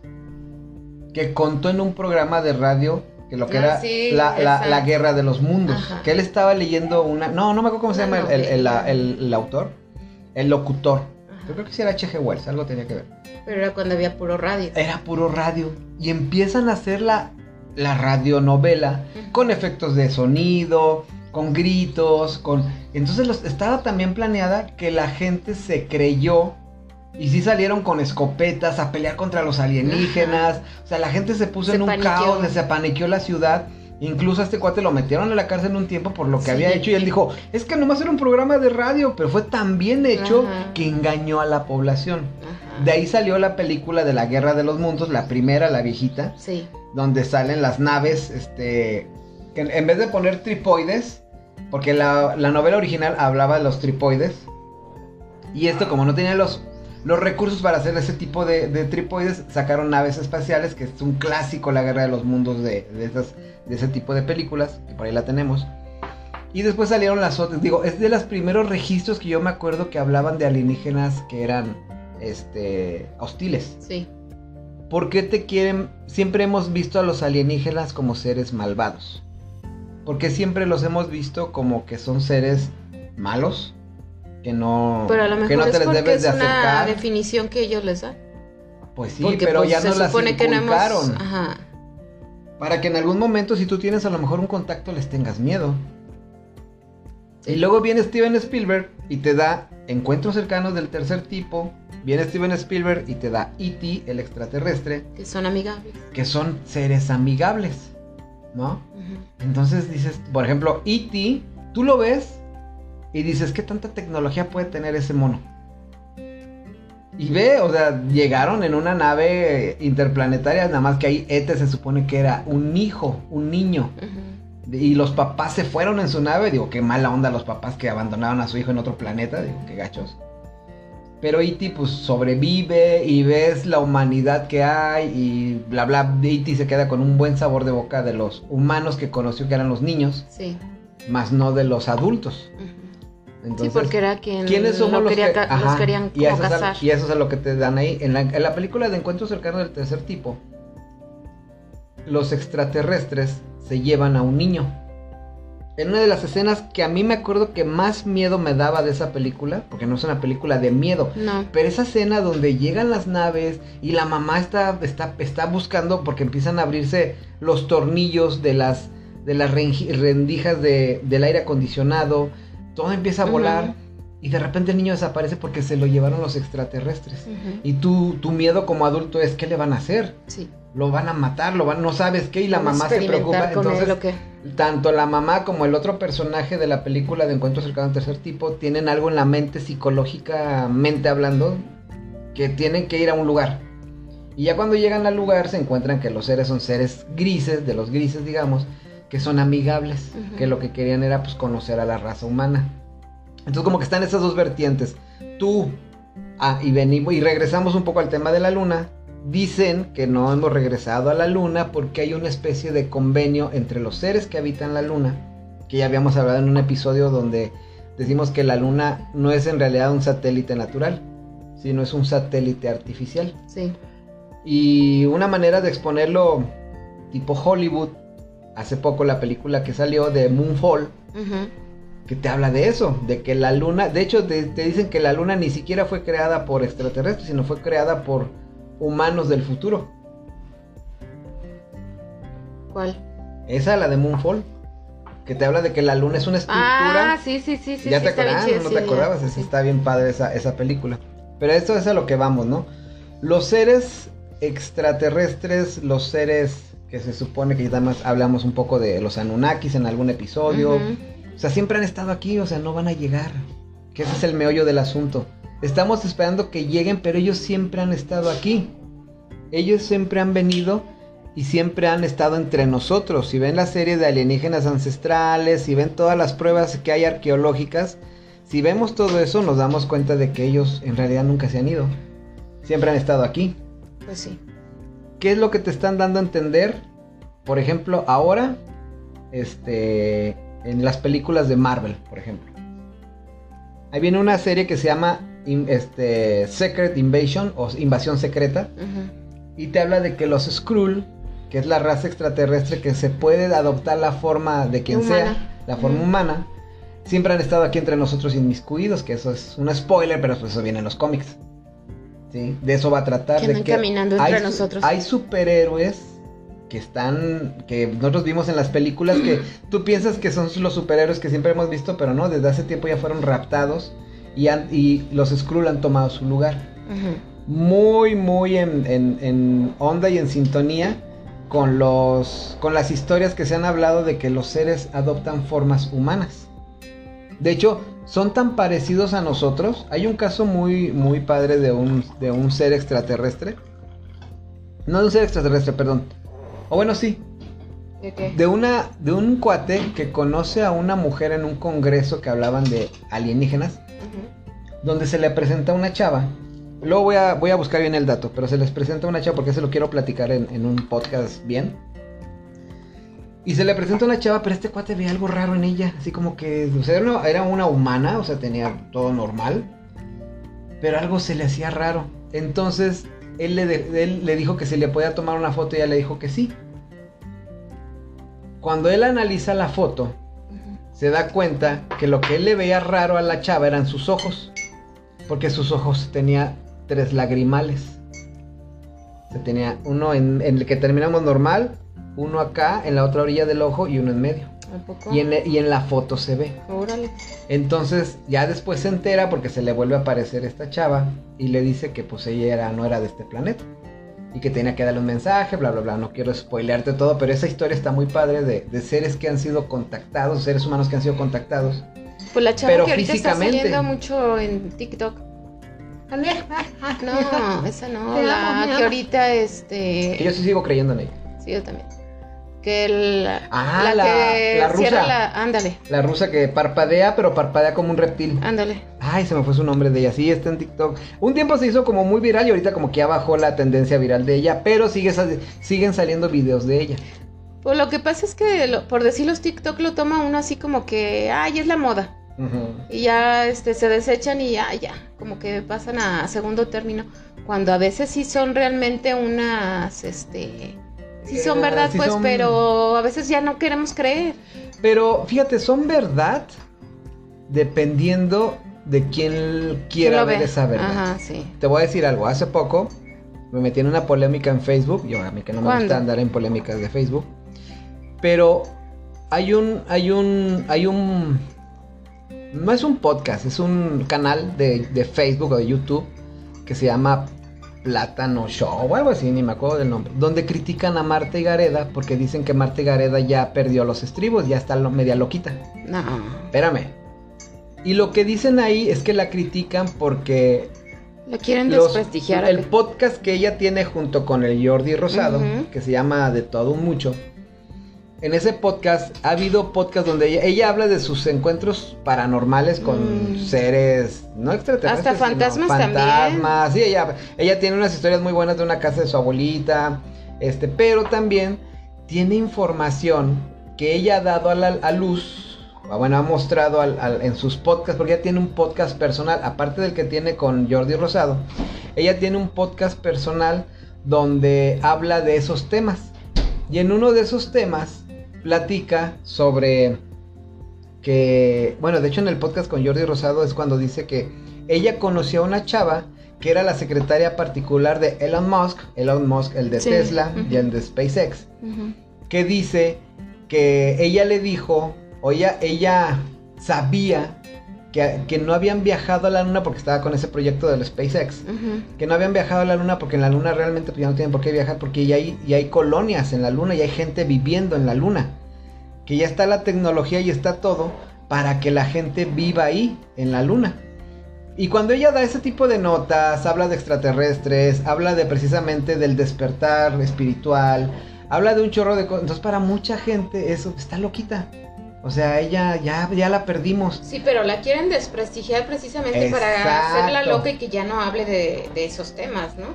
que contó en un programa de radio que lo que Ah, era sí, la, la- la guerra de los mundos. Ajá. Que él estaba leyendo una. No, no me acuerdo cómo se llama el, el- el- el- el autor. El locutor. Ajá. Yo creo que sí era H.G. Wells, algo tenía que ver. Pero era cuando había puro radio. Era puro radio. Y empiezan a hacer la, la radionovela con efectos de sonido, con gritos, con... Entonces los- estaba también planeada que la gente se creyó y sí salieron con escopetas a pelear contra los alienígenas. O sea, la gente se puso Se en un paniqueó. caos, se paniqueó la ciudad. Incluso a este cuate lo metieron a la cárcel un tiempo por lo que Sí. había hecho y él dijo, es que nomás era un programa de radio, pero fue tan bien hecho Ajá. que engañó a la población. Ajá. De ahí salió la película de la Guerra de los Mundos, la primera, la viejita, Sí. donde salen las naves, este, que en vez de poner tripoides, porque la, la novela original hablaba de los tripoides, y esto como no tenía los, los recursos para hacer ese tipo de, de tripoides, sacaron naves espaciales, que es un clásico, la Guerra de los Mundos de, de, esas, de ese tipo de películas, que por ahí la tenemos. Y después salieron las otras, digo, es de los primeros registros que yo me acuerdo que hablaban de alienígenas que eran, este, hostiles. Sí. ¿Por qué te quieren? Siempre hemos visto a los alienígenas como seres malvados. Porque siempre los hemos visto como que son seres malos, que no, Pero a lo mejor que no es te les porque debes es de una acercar. definición que ellos les dan. Pues sí, Porque pero pues, ya no las no hemos... inculcaron. Ajá. Para que en algún momento, si tú tienes a lo mejor un contacto, les tengas miedo. Sí. Y luego viene Steven Spielberg y te da encuentros cercanos del tercer tipo. Viene Steven Spielberg y te da E.T., el extraterrestre, Que son amigables. que son seres amigables, ¿no? Entonces dices, por ejemplo, E.T., tú lo ves y dices, ¿qué tanta tecnología puede tener ese mono? Y ve, o sea, llegaron en una nave interplanetaria, nada más que ahí Ete se supone que era un hijo, un niño. Y los papás se fueron en su nave. Digo, qué mala onda los papás que abandonaron a su hijo en otro planeta. Digo, qué gachos. Pero E.T. pues sobrevive y ves la humanidad que hay y bla bla. E.T. se queda con un buen sabor de boca de los humanos que conoció que eran los niños, Sí. más no de los adultos. Ujú. Entonces, sí, porque era quien ¿quiénes somos los quería que los Ajá, y eso, es a, casar. y eso es a lo que te dan ahí. En la, en la película de Encuentros cercanos del tercer tipo, los extraterrestres se llevan a un niño. En una de las escenas que a mí me acuerdo que más miedo me daba de esa película, porque no es una película de miedo, No. pero esa escena donde llegan las naves y la mamá está, está, está buscando porque empiezan a abrirse los tornillos de las, de las rendijas de- del aire acondicionado, todo empieza a volar y de repente el niño desaparece porque se lo llevaron los extraterrestres. Y tú, tu miedo como adulto es, ¿qué le van a hacer? Sí. Lo van a matar, lo van, no sabes qué, y la Vamos mamá se preocupa. él, Entonces, tanto la mamá como el otro personaje de la película de Encuentro Cercano al Tercer Tipo tienen algo en la mente, psicológicamente hablando, que tienen que ir a un lugar. Y ya cuando llegan al lugar se encuentran que los seres son seres grises, de los grises digamos, que son amigables, que lo que querían era pues conocer a la raza humana. Entonces como que están esas dos vertientes. Tú, ah, y venimos, y regresamos un poco al tema de la luna. Dicen que no hemos regresado a la luna porque hay una especie de convenio entre los seres que habitan la luna, que ya habíamos hablado en un episodio donde decimos que la luna no es en realidad un satélite natural, sino es un satélite artificial. Sí. Y una manera de exponerlo tipo Hollywood, hace poco la película que salió de Moonfall, que te habla de eso, de que la luna, de hecho te, te dicen que la luna ni siquiera fue creada por extraterrestres, sino fue creada por humanos del futuro. ¿Cuál? Esa, la de Moonfall, que te habla de que la luna es una estructura. Ah, sí, sí, sí, sí. ya sí, te acordabas, chida, no sí, te acordabas, sí. está bien padre esa, esa película. Pero esto es a lo que vamos, ¿no? Los seres extraterrestres, los seres que se supone que ya además hablamos un poco de los Anunnakis en algún episodio. O sea, siempre han estado aquí, o sea, no van a llegar. Que ese es el meollo del asunto. Estamos esperando que lleguen, pero ellos siempre han estado aquí. Ellos siempre han venido y siempre han estado entre nosotros. Si ven la serie de alienígenas ancestrales, si ven todas las pruebas que hay arqueológicas, si vemos todo eso, nos damos cuenta de que ellos en realidad nunca se han ido. Siempre han estado aquí. Pues sí. ¿Qué es lo que te están dando a entender? Por ejemplo, ahora, este, en las películas de Marvel, por ejemplo. Ahí viene una serie que se llama este, Secret Invasion o Invasión Secreta. Y te habla de que los Skrull, que es la raza extraterrestre que se puede adoptar la forma de quien Humana. sea, la forma humana, siempre han estado aquí entre nosotros inmiscuidos, que eso es un spoiler, pero pues eso viene en los cómics. ¿Sí? De eso va a tratar. Que de que caminando entre hay nosotros. Hay superhéroes que están, que nosotros vimos en las películas, que tú piensas que son los superhéroes que siempre hemos visto, pero no, desde hace tiempo ya fueron raptados y, han- y los Skrull han tomado su lugar muy, muy en, en- en onda y en sintonía con, los, con las historias que se han hablado de que los seres adoptan formas humanas. De hecho, son tan parecidos a nosotros. Hay un caso muy, muy padre de un, de un ser extraterrestre. No de un ser extraterrestre, perdón. O bueno, sí. ¿De qué? De, una, de un cuate que conoce a una mujer en un congreso que hablaban de alienígenas donde se le presenta una chava. Luego voy a, voy a buscar bien el dato, pero se les presenta una chava porque se lo quiero platicar en, en un podcast bien. Y se le presenta una chava, pero este cuate ve algo raro en ella. Así como que, o sea, era una, humana, o sea, tenía todo normal. Pero algo se le hacía raro. Entonces, él le, de- él le dijo que se le podía tomar una foto y ella le dijo que sí. Cuando él analiza la foto, se da cuenta que lo que él le veía raro a la chava eran sus ojos. Porque sus ojos tenía tres lagrimales. Se tenía uno en, en el que terminamos normal, uno acá en la otra orilla del ojo y uno en medio. ¿A poco? Y en, y en la foto se ve. Órale. Entonces ya después se entera porque se le vuelve a aparecer esta chava y le dice que pues ella era, no era de este planeta. Y que tenía que darle un mensaje, bla, bla, bla. No quiero spoilearte todo, pero esa historia está muy padre de, de seres que han sido contactados, seres humanos que han sido contactados. Pues la chava Pero que ahorita físicamente. está saliendo mucho en TikTok. No, esa no. La que ahorita, este. Que yo sí sigo creyendo en ella. Sí, yo también. Que el, Ah, la, la- que la rusa. cierra la. Ándale, La rusa que parpadea, pero parpadea como un reptil. ándale. Ay, se me fue su nombre de ella. Sí, está en TikTok. Un tiempo se hizo como muy viral y ahorita como que ya bajó la tendencia viral de ella, pero sigue, siguen saliendo videos de ella. Pues lo que pasa es que, lo- por decir los TikTok, lo toma uno así como que, ay, es la moda. Y ya este, se desechan y ya, ya, como que pasan a segundo término. Cuando a veces sí son realmente unas, este, sí son Eh, verdad, sí pues, son- pero a veces ya no queremos creer. Pero fíjate, son verdad dependiendo de quién quiera ver ve. esa verdad. Ajá, sí. Te voy a decir algo. Hace poco me metí en una polémica en Facebook. Yo a mí que no me gusta andar en polémicas de Facebook. Pero hay un, hay un, hay un, no es un podcast, es un canal de, de Facebook o de YouTube que se llama Plátano Show o algo así, ni me acuerdo del nombre. Donde critican a Marta y Gareda porque dicen que Marta y Gareda ya perdió los estribos, ya está lo- media loquita. No. Espérame. Y lo que dicen ahí es que la critican porque Lo quieren los- desprestigiar. el podcast que ella tiene junto con el Jordi Rosado, que se llama De todo un mucho. En ese podcast ha habido podcast donde ella, ella habla de sus encuentros paranormales con Mm. seres no extraterrestres, Hasta sino fantasmas también. fantasmas. Sí, ella, ella tiene unas historias muy buenas de una casa de su abuelita, este, pero también tiene información que ella ha dado a la a luz, bueno, ha mostrado al- al- en sus podcasts, porque ella tiene un podcast personal, aparte del que tiene con Jordi Rosado, ella tiene un podcast personal donde habla de esos temas. Y en uno de esos temas platica sobre que, bueno, de hecho en el podcast con Jordi Rosado es cuando dice que ella conoció a una chava que era la secretaria particular de Elon Musk, Elon Musk, el de Sí, Tesla y el de SpaceX que dice que ella le dijo, o ella, ella sabía que, que no habían viajado a la luna porque estaba con ese proyecto del SpaceX. Que no habían viajado a la luna porque en la luna realmente pues, ya no tienen por qué viajar porque ya hay, ya hay colonias en la luna y hay gente viviendo en la luna. Que ya está la tecnología y está todo para que la gente viva ahí, en la luna. Y cuando ella da ese tipo de notas, habla de extraterrestres, habla de precisamente del despertar espiritual, habla de un chorro de cosas. Entonces para mucha gente eso está loquita. O sea, ella ya, ya la perdimos. Sí, pero la quieren desprestigiar precisamente para hacerla loca y que ya no hable de, de esos temas, ¿no?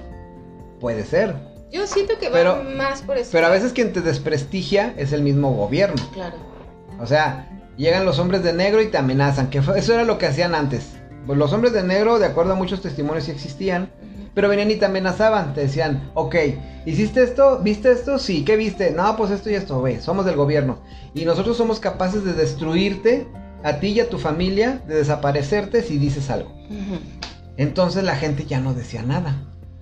Puede ser. Yo siento que Pero- va más por eso. Pero a veces quien te desprestigia es el mismo gobierno. Claro. O sea, llegan los hombres de negro y te amenazan. Que eso era lo que hacían antes. Pues los hombres de negro, de acuerdo a muchos testimonios, sí existían. Pero venían y te amenazaban. Te decían, ok, ¿hiciste esto? ¿Viste esto? Sí, ¿qué viste? No, pues esto y esto, ve, somos del gobierno. Y nosotros somos capaces de destruirte, a ti y a tu familia, de desaparecerte si dices algo. Entonces la gente ya no decía nada.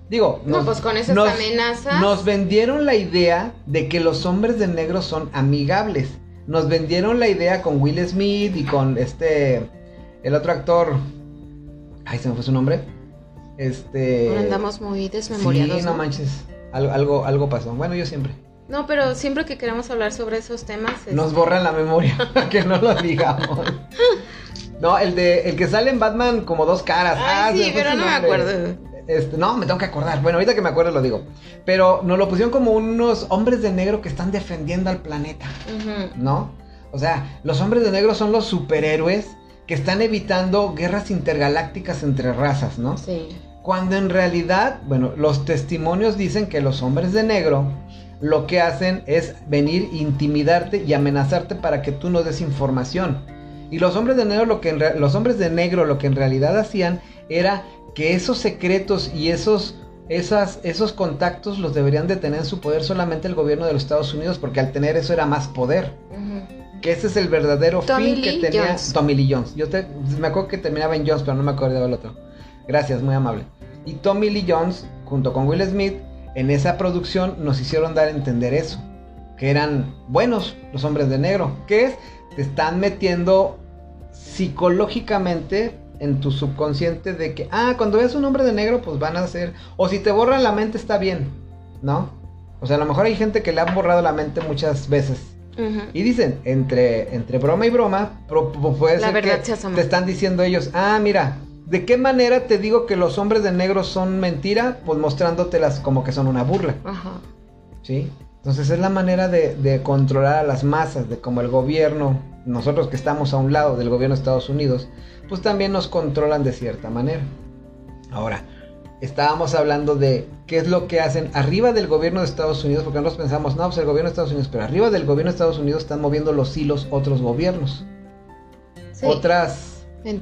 Digo, No, pues con esas nos- amenazas. Nos vendieron la idea de que los hombres de negro son amigables. Nos vendieron la idea con Will Smith y con este. El otro actor. Ay, se me fue su nombre. Este. Andamos muy desmemoriados. Sí, no ¿no? manches. Algo, algo, algo pasó. Bueno, yo siempre. No, pero siempre que queremos hablar sobre esos temas. es- Nos borran la memoria. que no lo digamos. No, el de. El que sale en Batman como dos caras. Ay, Ah, sí, pero no me acuerdo. Este, no, me tengo que acordar. Bueno, ahorita que me acuerdo lo digo. Pero nos lo pusieron como unos hombres de negro que están defendiendo al planeta. ¿no? O sea, los hombres de negro son los superhéroes que están evitando guerras intergalácticas entre razas, ¿no? Sí. Cuando en realidad, bueno, los testimonios dicen que los hombres de negro lo que hacen es venir, intimidarte y amenazarte para que tú no des información. Y los hombres de negro lo que en los hombres de negro lo que en realidad hacían era que esos secretos y esos esas, esos contactos los deberían de tener en su poder solamente el gobierno de los Estados Unidos, porque al tener eso era más poder. Que ese es el verdadero fin que tenía Tommy Lee Jones. Yo te, me acuerdo que terminaba en Jones, pero no me acuerdo del otro. Gracias, muy amable. Y Tommy Lee Jones, junto con Will Smith, en esa producción nos hicieron dar a entender eso. Que eran buenos los hombres de negro. Que es, te están metiendo psicológicamente en tu subconsciente de que, ah, cuando ves un hombre de negro, pues van a ser, o si te borran la mente está bien, ¿no? O sea, a lo mejor hay gente que le han borrado la mente muchas veces. Y dicen, entre, entre broma y broma, puede ser que te están diciendo ellos, ah, mira, ¿de qué manera te digo que los hombres de negro son mentira? Pues mostrándotelas como que son una burla. Ajá. ¿Sí? Entonces es la manera de, de controlar a las masas, de como el gobierno, nosotros que estamos a un lado del gobierno de Estados Unidos, pues también nos controlan de cierta manera. Ahora, estábamos hablando de qué es lo que hacen arriba del gobierno de Estados Unidos, porque nosotros pensamos, no, pues el gobierno de Estados Unidos, pero arriba del gobierno de Estados Unidos están moviendo los hilos otros gobiernos. Otras, em,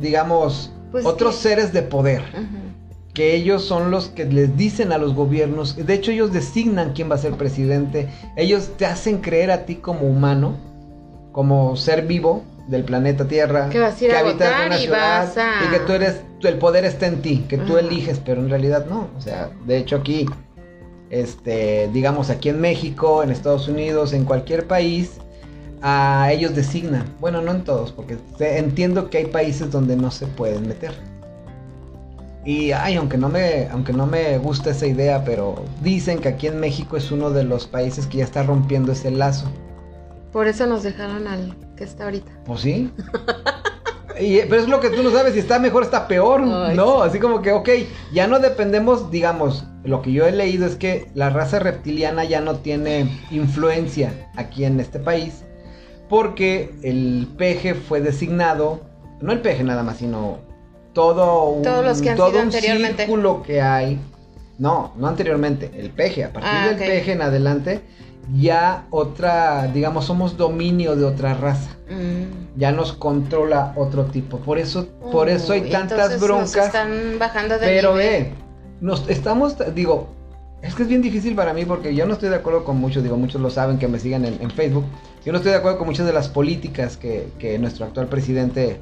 digamos, pues otros seres de poder. Que ellos son los que les dicen a los gobiernos, de hecho ellos designan quién va a ser presidente, ellos te hacen creer a ti como humano, como ser vivo, del planeta Tierra, que, vas a ir a habitas una ciudad y que tú eres, el poder está en ti, que tú eliges, pero en realidad no. O sea, de hecho aquí, este, digamos aquí en México, en Estados Unidos, en cualquier país, a ellos designan. Bueno, no en todos, porque entiendo que hay países donde no se pueden meter. Y ay, aunque no me, aunque no me gusta esa idea, pero dicen que aquí en México es uno de los países que ya está rompiendo ese lazo. Por eso nos dejaron al que está ahorita. ¿Pues sí? pero es lo que tú no sabes si está mejor o está peor, ¿no? Así como que, ok, ya no dependemos, digamos, lo que yo he leído es que la raza reptiliana ya no tiene influencia aquí en este país, porque el peje fue designado, no el peje nada más, sino todo un, Todos los que han todo un círculo que hay. No, no anteriormente, el peje, a partir ah, del peje en adelante ya otra, digamos, somos dominio de otra raza. Mm. Ya nos controla otro tipo. Por eso, por eso hay tantas broncas. están bajando de Pero ve, nos estamos, digo, es que es bien difícil para mí porque yo no estoy de acuerdo con muchos, digo, muchos lo saben que me sigan en, Facebook. Yo no estoy de acuerdo con muchas de las políticas que, que nuestro actual presidente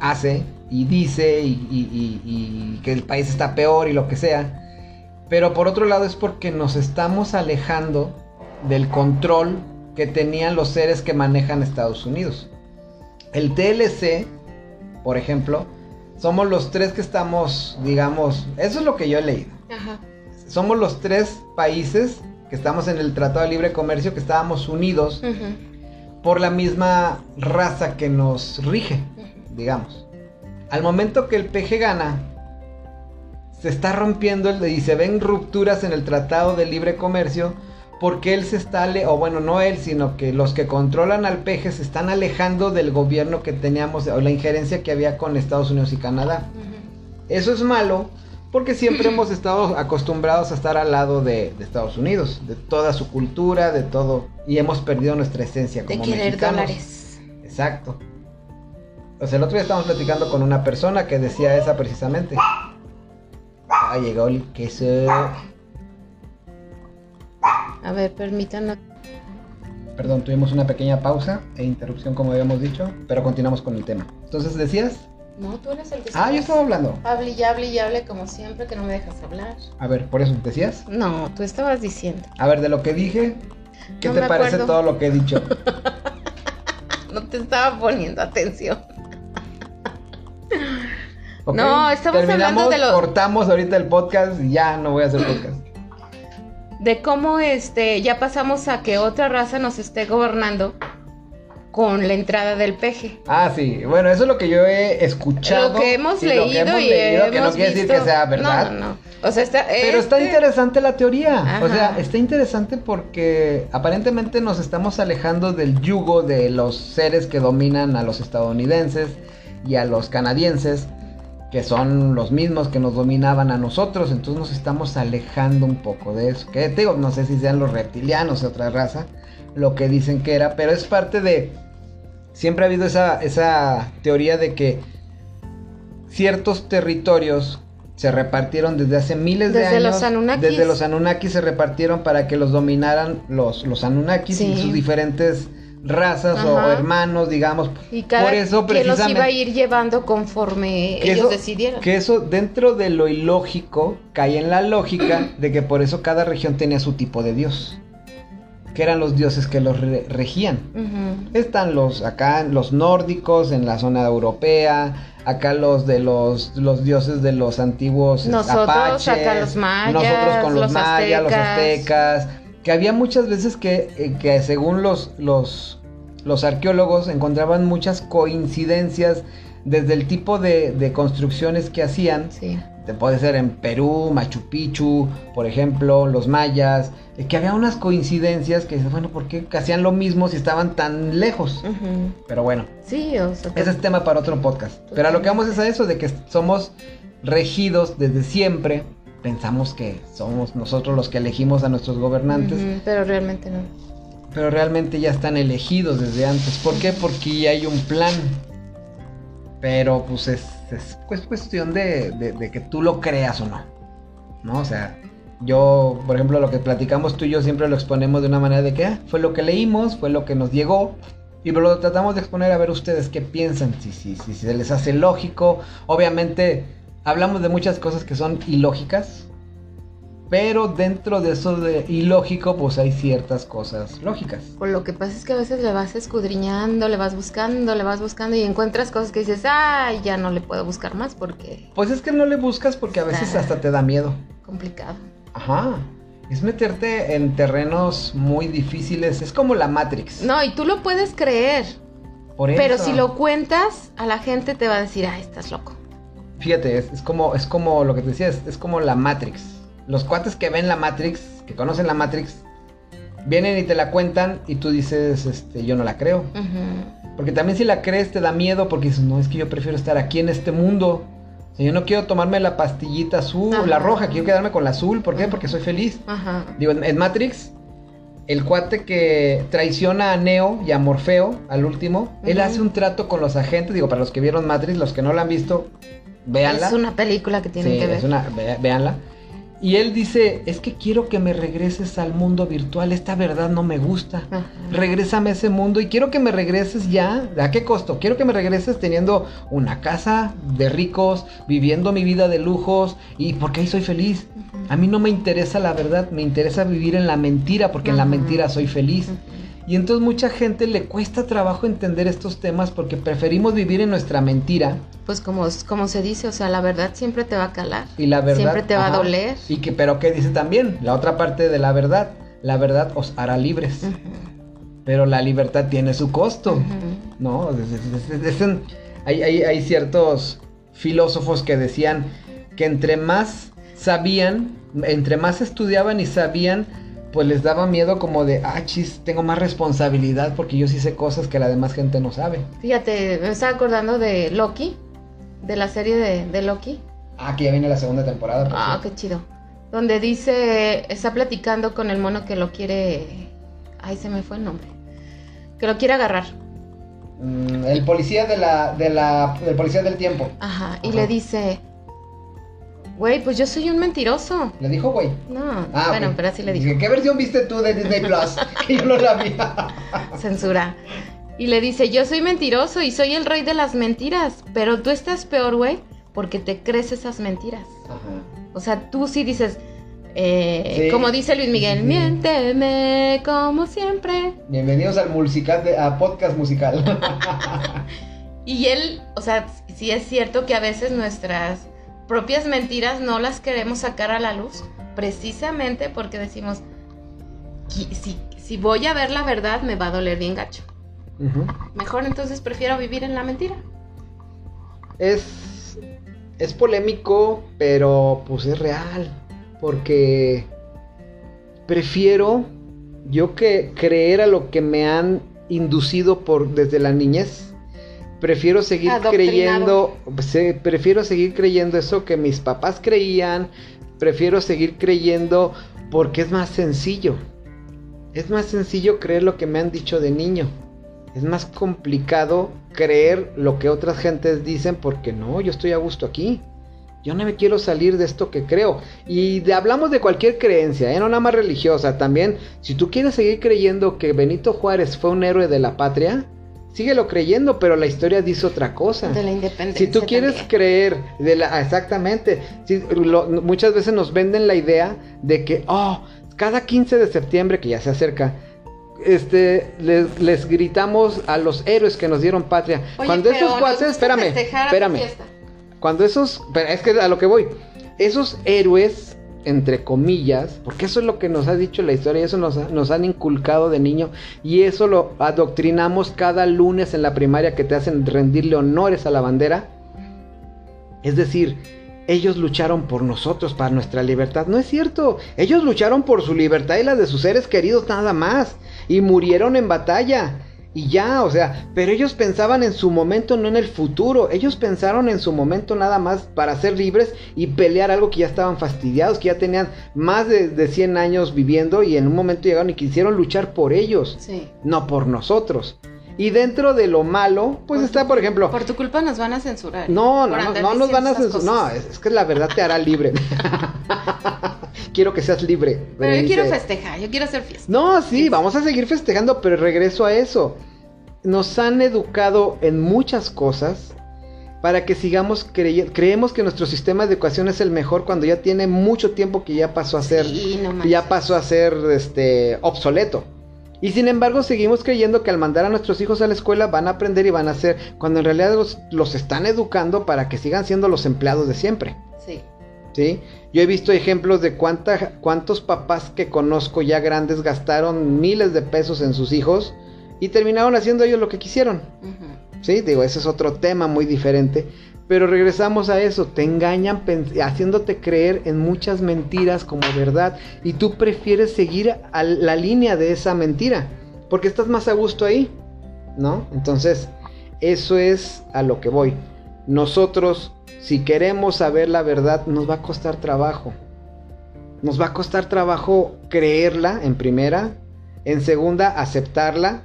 hace y dice y, y que el país está peor y lo que sea. Pero por otro lado es porque nos estamos alejando del control que tenían los seres que manejan Estados Unidos. El TLC, por ejemplo, somos los tres que estamos, digamos, eso es lo que yo he leído. Somos los tres países que estamos en el Tratado de Libre Comercio, que estábamos unidos por la misma raza que nos rige, digamos. Al momento que el PG gana, se está rompiendo el, y se ven rupturas en el Tratado de Libre Comercio porque él se está, o bueno, no él, sino que los que controlan al peje se están alejando del gobierno que teníamos, o la injerencia que había con Estados Unidos y Canadá. Eso es malo, porque siempre hemos estado acostumbrados a estar al lado de, Estados Unidos, de toda su cultura, de todo, y hemos perdido nuestra esencia como de querer dólares. Exacto. O sea, el otro día estábamos platicando con una persona que decía esa precisamente. Ah, llegó el queso. A ver, permítanos. Perdón, tuvimos una pequeña pausa e interrupción como habíamos dicho, pero continuamos con el tema. Entonces, ¿decías? No, tú eres el que Ah, yo estaba hablando. Hable y hable y hable como siempre, que no me dejas hablar. A ver, por eso, ¿decías? No, tú estabas diciendo. A ver, de lo que dije, ¿qué te parece todo lo que he dicho? no te estaba poniendo atención. No, estamos hablando de lo... Cortamos ahorita el podcast y ya no voy a hacer podcast de cómo este ya pasamos a que otra raza nos esté gobernando con la entrada del peje. Ah, sí. Bueno, eso es lo que yo he escuchado. Lo que hemos leído y hemos que no quiere decir que sea verdad. No, no, no. O sea, está, Pero está este interesante la teoría. O sea, está interesante porque aparentemente nos estamos alejando del yugo de los seres que dominan a los estadounidenses y a los canadienses que son los mismos que nos dominaban a nosotros, entonces nos estamos alejando un poco de eso. Que digo, no sé si sean los reptilianos de otra raza, lo que dicen que era, pero es parte de... Siempre ha habido esa, esa teoría de que ciertos territorios se repartieron desde hace miles de Desde años. los Anunnakis. Desde los Anunnakis se repartieron para que los dominaran los, los Anunnakis y sus diferentes razas o hermanos, digamos. Y cada Por eso quien los precisamente iba a ir llevando conforme ellos eso, decidieran. que eso dentro de lo ilógico cae en la lógica de que por eso cada región tenía su tipo de dios. Que eran los dioses que los re- regían. Están los acá, los nórdicos en la zona europea, acá los de los, los dioses de los antiguos Nosotros, apaches, acá los mayas, nosotros con los, los mayas, los aztecas. Que había muchas veces que, eh, que según los, los, los arqueólogos encontraban muchas coincidencias desde el tipo de, de construcciones que hacían, Sí. puede ser en Perú, Machu Picchu, por ejemplo, los mayas, eh, que había unas coincidencias que dices, bueno, ¿por qué hacían lo mismo si estaban tan lejos? Pero bueno, Sí, o sea, ese es tema para otro podcast. Pero a lo que vamos es a eso, de que somos regidos desde siempre. Pensamos que somos nosotros los que elegimos a nuestros gobernantes, pero realmente no. pero realmente ya están elegidos desde antes. ¿Por qué? Porque ya hay un plan. Pero pues es, es pues, cuestión de, de- de que tú lo creas o no. ¿No? O sea, yo, por ejemplo, lo que platicamos tú y yo siempre lo exponemos de una manera de que ah, fue lo que leímos, fue lo que nos llegó. Y lo tratamos de exponer a ver ustedes qué piensan, si, si, si se les hace lógico. Obviamente, hablamos de muchas cosas que son ilógicas. Pero dentro de eso de ilógico, pues hay ciertas cosas lógicas. Por lo que pasa es que a veces le vas escudriñando, le vas buscando, le vas buscando y encuentras cosas que dices, ay, ya no le puedo buscar más porque Pues es que no le buscas porque a veces hasta te da miedo. complicado. Ajá. Es meterte en terrenos muy difíciles. Es como la Matrix. No, y tú lo puedes creer, Por pero eso. si lo cuentas, a la gente te va a decir, ay, estás loco. Fíjate, es, es como, es como lo que te decía, es, es como la Matrix. Los cuates que ven la Matrix, que conocen la Matrix, vienen y te la cuentan y tú dices, este, yo no la creo. Porque también si la crees te da miedo porque dices, no, es que yo prefiero estar aquí en este mundo. O sea, yo no quiero tomarme la pastillita azul, Ajá. la roja, quiero quedarme con la azul. ¿Por qué? Porque soy feliz. Ajá. Digo, en, en Matrix, el cuate que traiciona a Neo y a Morfeo al último, él hace un trato con los agentes. Digo, para los que vieron Matrix, los que no la han visto, véanla. Es una película que tienen Sí, que ver. es una, ve- véanla. Y él dice, es que quiero que me regreses al mundo virtual, esta verdad no me gusta. Ajá. Regrésame a ese mundo y quiero que me regreses ya. ¿A qué costo? Quiero que me regreses teniendo una casa de ricos, viviendo mi vida de lujos y porque ahí soy feliz. A mí no me interesa la verdad, me interesa vivir en la mentira porque en la mentira soy feliz. Y entonces mucha gente le cuesta trabajo entender estos temas porque preferimos vivir en nuestra mentira Pues como, como se dice, o sea, la verdad siempre te va a calar. y la verdad Siempre te va a doler. Y que pero qué dice también, la otra parte de la verdad, la verdad os hará libres, pero la libertad tiene su costo. ¿no? Es- es- hay- hay ciertos filósofos que decían que entre más sabían, entre más estudiaban y sabían, pues les daba miedo como de, ah, chis, tengo más responsabilidad porque yo sí sé cosas que la demás gente no sabe. Fíjate, me estaba acordando de Loki, de la serie de, de Loki. Ah, que ya viene la segunda temporada. por Ah, qué chido. Donde dice, está platicando con el mono que lo quiere... Ay, se me fue el nombre. Que lo quiere agarrar. Mm, el policía de la, de la, del policía del tiempo. Ajá. Y le dice, güey, pues yo soy un mentiroso. Le dijo, güey. No, Ah, bueno, pero así le Dije, dijo. ¿Qué versión viste tú de Disney Plus? que yo no la vi. Censura. Y le dice, yo soy mentiroso y soy el rey de las mentiras. Pero tú estás peor, güey, porque te crees esas mentiras. Ajá. O sea, tú sí dices, eh, Sí. como dice Luis Miguel, Sí. miénteme como siempre. Bienvenidos al musical de, a podcast musical. Y él, o sea, sí es cierto que a veces nuestras propias mentiras no las queremos sacar a la luz, precisamente porque decimos, "Qui- si, si voy a ver la verdad me va a doler bien gacho. Mejor entonces prefiero vivir en la mentira. Es, es polémico, pero pues es real. Porque prefiero yo que creer a lo que me han inducido por desde la niñez. Prefiero seguir creyendo, prefiero seguir creyendo eso que mis papás creían. Prefiero seguir creyendo porque es más sencillo. Es más sencillo creer lo que me han dicho de niño. Es más complicado creer lo que otras gentes dicen porque no, yo estoy a gusto aquí. yo no me quiero salir de esto que creo. Y de, hablamos de cualquier creencia, ¿eh? no nada más religiosa. También, si tú quieres seguir creyendo que Benito Juárez fue un héroe de la patria, síguelo creyendo, pero la historia dice otra cosa. De la independencia. Si tú quieres también. creer, de la, exactamente, si, lo- muchas veces nos venden la idea de que, oh, cada 15 de septiembre, que ya se acerca, este, les, les gritamos a los héroes que nos dieron patria. Oye, Cuando pero esos cuates, espérame, espérame. Cuando esos, pero es que a lo que voy, esos héroes, entre comillas, porque eso es lo que nos ha dicho la historia, eso nos, nos han inculcado de niño, y eso lo adoctrinamos cada lunes en la primaria que te hacen rendirle honores a la bandera. Es decir, ellos lucharon por nosotros, para nuestra libertad. No es cierto, ellos lucharon por su libertad y la de sus seres queridos nada más, y murieron en batalla. Y ya, o sea, pero ellos pensaban en su momento, no en el futuro. Ellos pensaron en su momento nada más para ser libres y pelear algo que ya estaban fastidiados, que ya tenían más de, de 100 años viviendo y en un momento llegaron y quisieron luchar por ellos, Sí. no por nosotros. Y dentro de lo malo, pues Por está, tu- por ejemplo, Por tu culpa nos van a censurar. no, no, no, no nos van a censurar. No, es, es que la verdad te hará libre. quiero que seas libre. Pero yo quiero festejar, yo quiero hacer fiesta. No, sí, vamos a seguir festejando, pero regreso a eso. Nos han educado en muchas cosas para que sigamos creyendo. Creemos que nuestro sistema de educación es el mejor cuando ya tiene mucho tiempo que ya pasó a ser, Sí, no manches. ya pasó a ser este obsoleto. Y sin embargo seguimos creyendo que al mandar a nuestros hijos a la escuela van a aprender y van a hacer, cuando en realidad los, los están educando para que sigan siendo los empleados de siempre. Sí. ¿Sí? Yo he visto ejemplos de cuánta, cuántos papás que conozco ya grandes gastaron miles de pesos en sus hijos y terminaron haciendo ellos lo que quisieron. ¿sí? Digo, ese es otro tema muy diferente. Pero regresamos a eso, te engañan haciéndote creer en muchas mentiras como verdad y tú prefieres seguir a la línea de esa mentira porque estás más a gusto ahí, ¿no? Entonces, eso es a lo que voy. Nosotros, si queremos saber la verdad, nos va a costar trabajo. Nos va a costar trabajo creerla en primera, en segunda aceptarla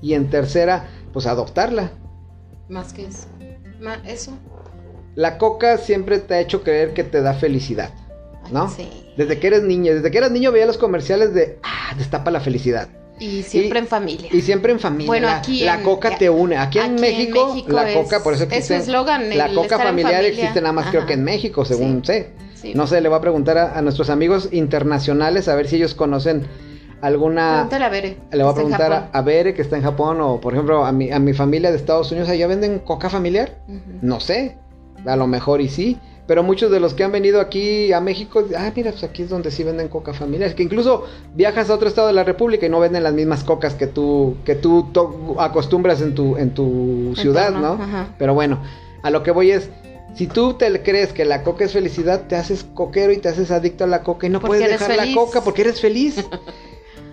y en tercera pues adoptarla. Más que eso. Ma- eso. La coca siempre te ha hecho creer que te da felicidad, ¿no? Sí. Desde que eres niño, desde que eras niño veía los comerciales de, ah, destapa la felicidad. Y siempre Y- en familia. Y siempre en familia. Bueno, aquí la en- coca te une. Aquí, en, aquí en México, México la es- coca, por eso es existe. su eslogan, La coca familiar familia. existe nada más creo que en México, según Sí. sé. Sí. No sé, le voy a preguntar a, a nuestros amigos internacionales a ver si ellos conocen alguna... Pregúntale a Bere. Le voy a preguntar a, a Bere que está en Japón o por ejemplo a mi, a mi familia de Estados Unidos, ¿allá venden coca familiar? No sé, a lo mejor y sí, pero muchos de los que han venido aquí a México, ah, mira, pues aquí es donde sí venden coca familiar, que incluso viajas a otro estado de la República y no venden las mismas cocas que tú que tú acostumbras en tu en tu ciudad, Entorno, ¿no? ajá. Pero bueno, a lo que voy es si tú te crees que la coca es felicidad, te haces coquero y te haces adicto a la coca y no Porque puedes dejar feliz. la coca porque eres feliz.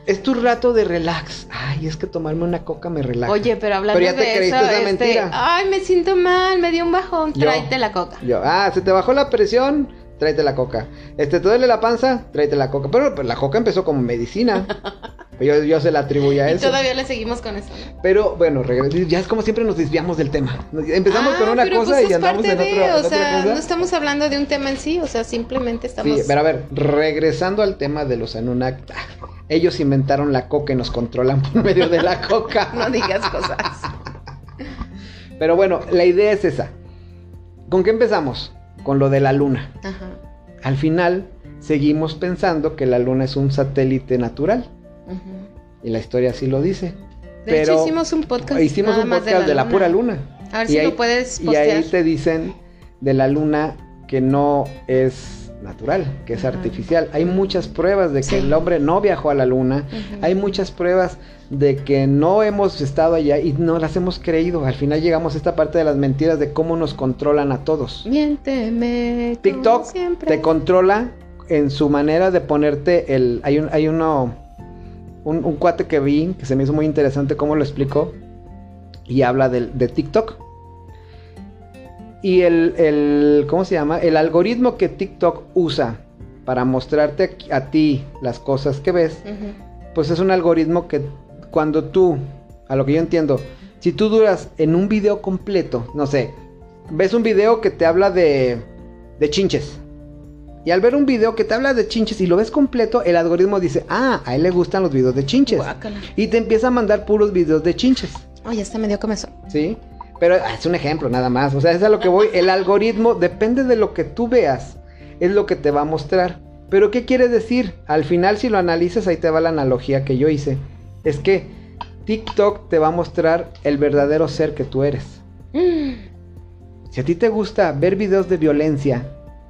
es tu rato de relax. Ay, es que tomarme una coca me relaja. Oye, pero hablando Pero ya te de creíste eso, esa este, mentira. ay, me siento mal, me dio un bajón, Yo. tráete la coca. Yo, ah, se te bajó la presión, tráete la coca. Este, te duele la panza, tráete la coca. Pero pues, la coca empezó como medicina. yo, yo se la atribuyo a Y eso. todavía le seguimos con eso. ¿no? Pero bueno, ya es como siempre nos desviamos del tema. Empezamos Ah, con una pero cosa pues y andamos en, de, otro- en o otra sea, cosa. no estamos hablando de un tema en sí, o sea, simplemente estamos. Sí, pero a ver, regresando al tema de los Anunnaki. Ellos inventaron la coca y nos controlan por medio de la coca. No digas cosas. Pero bueno, la idea es esa. ¿Con qué empezamos? Con lo de la luna. Ajá. Al final, seguimos pensando que la luna es un satélite natural. Y la historia así lo dice. De Pero hecho, hicimos un podcast. Hicimos nada un más podcast de la, pura luna. A ver Y si ahí- lo puedes Y postear. ahí te dicen de la luna que no es natural, que es artificial. Hay muchas pruebas de que Sí. el hombre no viajó a la luna. Hay muchas pruebas de que no hemos estado allá y no las hemos creído. Al final llegamos a esta parte de las mentiras de cómo nos controlan a todos. Miénteme. TikTok siempre. te controla en su manera de ponerte el... Hay, un, hay uno... Un, un cuate que vi que se me hizo muy interesante cómo lo explicó y habla del- de, TikTok. Y el, el... ¿Cómo se llama? El algoritmo que TikTok usa para mostrarte a, ti las cosas que ves pues es un algoritmo que cuando tú, a lo que yo entiendo, si tú duras en un video completo, no sé, ves un video que te habla de de chinches. Y al ver un video que te habla de chinches y lo ves completo, el algoritmo dice, ah, a él le gustan los videos de chinches. Guácala. Y te empieza a mandar puros videos de chinches. Oye, este me dio comezón. ¿Sí? Pero es un ejemplo nada más. O sea, es a lo que voy. El algoritmo depende de lo que tú veas. Es lo que te va a mostrar. Pero ¿qué quiere decir? Al final si lo analizas, ahí te va la analogía que yo hice. Es que TikTok te va a mostrar el verdadero ser que tú eres. Si a ti te gusta ver videos de violencia,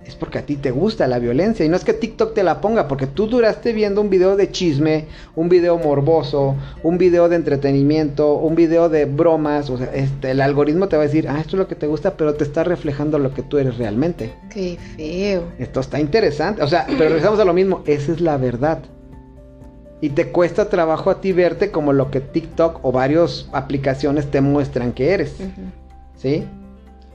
es porque a ti te gusta la violencia. Y no es que TikTok te la ponga, porque tú duraste viendo un video de chisme, un video morboso, un video de entretenimiento, un video de bromas. O sea, este, el algoritmo te va a decir, ah, esto es lo que te gusta, pero te está reflejando lo que tú eres realmente. Qué feo. Esto está interesante. O sea, pero regresamos a lo mismo, esa es la verdad. Y te cuesta trabajo a ti verte como lo que TikTok o varias aplicaciones te muestran que eres. ¿Sí?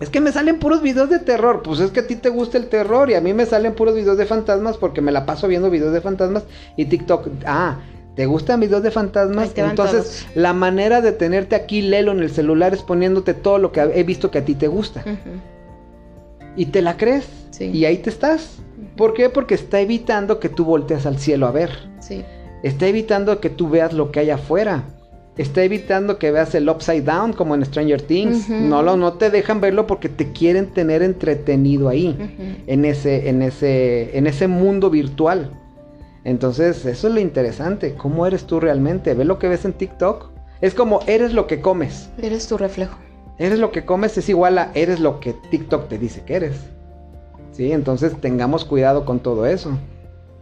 Es que me salen puros videos de terror. Pues es que a ti te gusta el terror y a mí me salen puros videos de fantasmas porque me la paso viendo videos de fantasmas y TikTok. Ah, ¿te gustan videos de fantasmas? Entonces, la manera de tenerte aquí lelo en el celular es poniéndote todo lo que he visto que a ti te gusta. Y te la crees. Sí. Y ahí te estás. ¿Por qué? Porque está evitando que tú voltees al cielo a ver. Sí. Está evitando que tú veas lo que hay afuera. Está evitando que veas el upside down como en Stranger Things. No lo, no te dejan verlo porque te quieren tener entretenido ahí. En ese, en ese, en ese mundo virtual. Entonces, eso es lo interesante. ¿Cómo eres tú realmente? ¿Ves lo que ves en TikTok? Es como eres lo que comes. Eres tu reflejo. Eres lo que comes es igual a eres lo que TikTok te dice que eres. Sí, entonces tengamos cuidado con todo eso.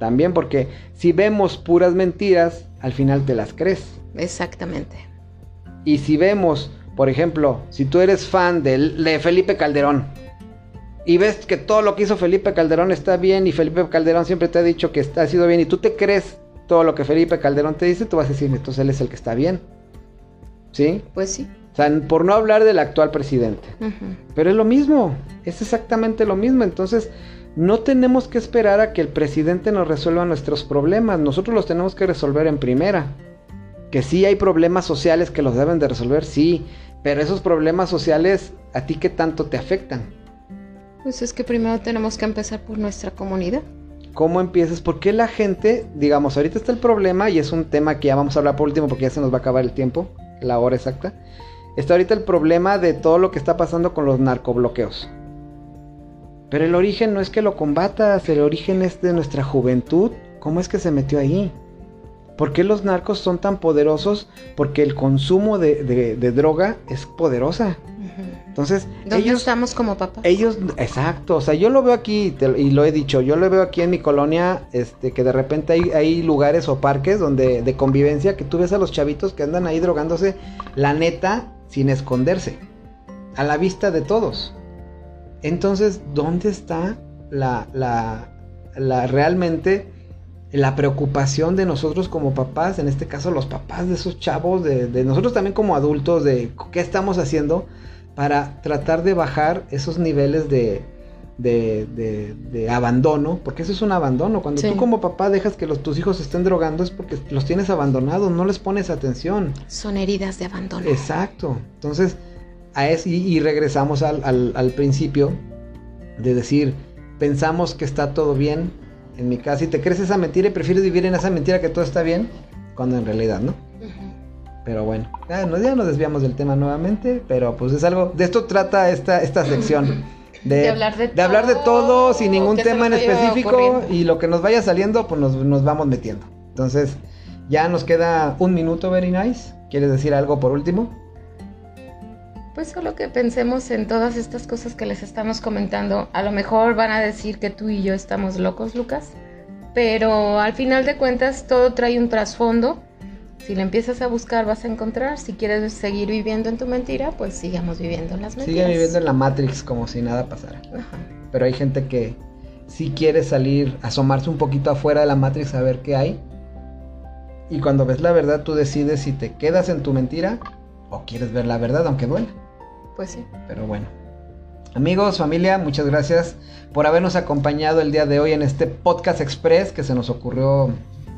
También porque si vemos puras mentiras, al final te las crees. Exactamente. Y si vemos, por ejemplo, si tú eres fan de, de Felipe Calderón y ves que todo lo que hizo Felipe Calderón está bien y Felipe Calderón siempre te ha dicho que está, ha sido bien y tú te crees todo lo que Felipe Calderón te dice, tú vas a decir, entonces él es el que está bien. ¿Sí? Pues sí. O sea, por no hablar del actual presidente. Pero es lo mismo, es exactamente lo mismo. Entonces, no tenemos que esperar a que el presidente nos resuelva nuestros problemas. Nosotros los tenemos que resolver en primera. Que sí hay problemas sociales que los deben de resolver, sí. Pero esos problemas sociales, ¿a ti qué tanto te afectan? Pues es que primero tenemos que empezar por nuestra comunidad. ¿Cómo empiezas? ¿Por qué la gente, digamos, ahorita está el problema y es un tema que ya vamos a hablar por último porque ya se nos va a acabar el tiempo, la hora exacta. Está ahorita el problema de todo lo que está pasando con los narcobloqueos. Pero el origen no es que lo combatas, el origen es de nuestra juventud. ¿Cómo es que se metió ahí? ¿Por qué los narcos son tan poderosos? Porque el consumo de, de- de droga es poderosa. Entonces, ¿Dónde ellos, estamos como papás? ellos, exacto, o sea, yo lo veo aquí te- y lo he dicho, yo lo veo aquí en mi colonia, este, que de repente hay, hay lugares o parques donde de convivencia que tú ves a los chavitos que andan ahí drogándose, la neta, sin esconderse, a la vista de todos. Entonces, ¿dónde está la, la, la realmente la preocupación de nosotros como papás, en este caso los papás de esos chavos, de, de nosotros también como adultos, de qué estamos haciendo para tratar de bajar esos niveles de, de, de- de abandono, porque eso es un abandono. Cuando Sí. tú como papá dejas que los, tus hijos estén drogando es porque los tienes abandonados, no les pones atención. Son heridas de abandono. Exacto. Entonces, a es, y, y regresamos al, al- al principio de decir, pensamos que está todo bien en mi casa y te crees esa mentira y prefieres vivir en esa mentira que todo está bien, cuando en realidad no. Ujú. Pero bueno, ya nos, ya nos desviamos del tema nuevamente, pero pues es algo, de esto trata esta, esta sección. De, De hablar de hablar de todo sin ningún tema en específico ocurriendo. y lo que nos vaya saliendo pues nos, nos vamos metiendo. Entonces ya nos queda un minuto, Very Nice. ¿Quieres decir algo por último? Pues solo que pensemos en todas estas cosas que les estamos comentando. A lo mejor van a decir que tú y yo estamos locos, Lucas. Pero al final de cuentas todo trae un trasfondo. Si le empiezas a buscar vas a encontrar. Si quieres seguir viviendo en tu mentira, pues sigamos viviendo en las mentiras. Sigue viviendo en la Matrix como si nada pasara. Ajá. Pero hay gente que sí quiere salir, asomarse un poquito afuera de la Matrix a ver qué hay. Y cuando ves la verdad, tú decides si te quedas en tu mentira o quieres ver la verdad, aunque duela. Pues sí. Pero bueno. Amigos, familia, muchas gracias por habernos acompañado el día de hoy en este podcast express que se nos ocurrió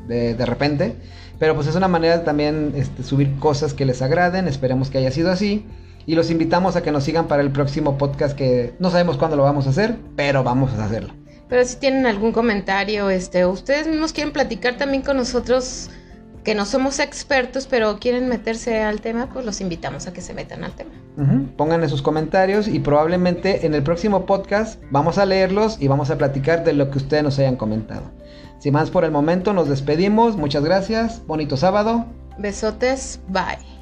de, de repente. Pero pues es una manera de también este, subir cosas que les agraden. Esperemos que haya sido así. Y los invitamos a que nos sigan para el próximo podcast que no sabemos cuándo lo vamos a hacer, pero vamos a hacerlo. Pero si tienen algún comentario, este, ustedes mismos quieren platicar también con nosotros, que no somos expertos, pero quieren meterse al tema, pues los invitamos a que se metan al tema. Pongan sus comentarios y probablemente en el próximo podcast vamos a leerlos y vamos a platicar de lo que ustedes nos hayan comentado. Sin más por el momento, nos despedimos. Muchas gracias. Bonito sábado. Besotes, bye.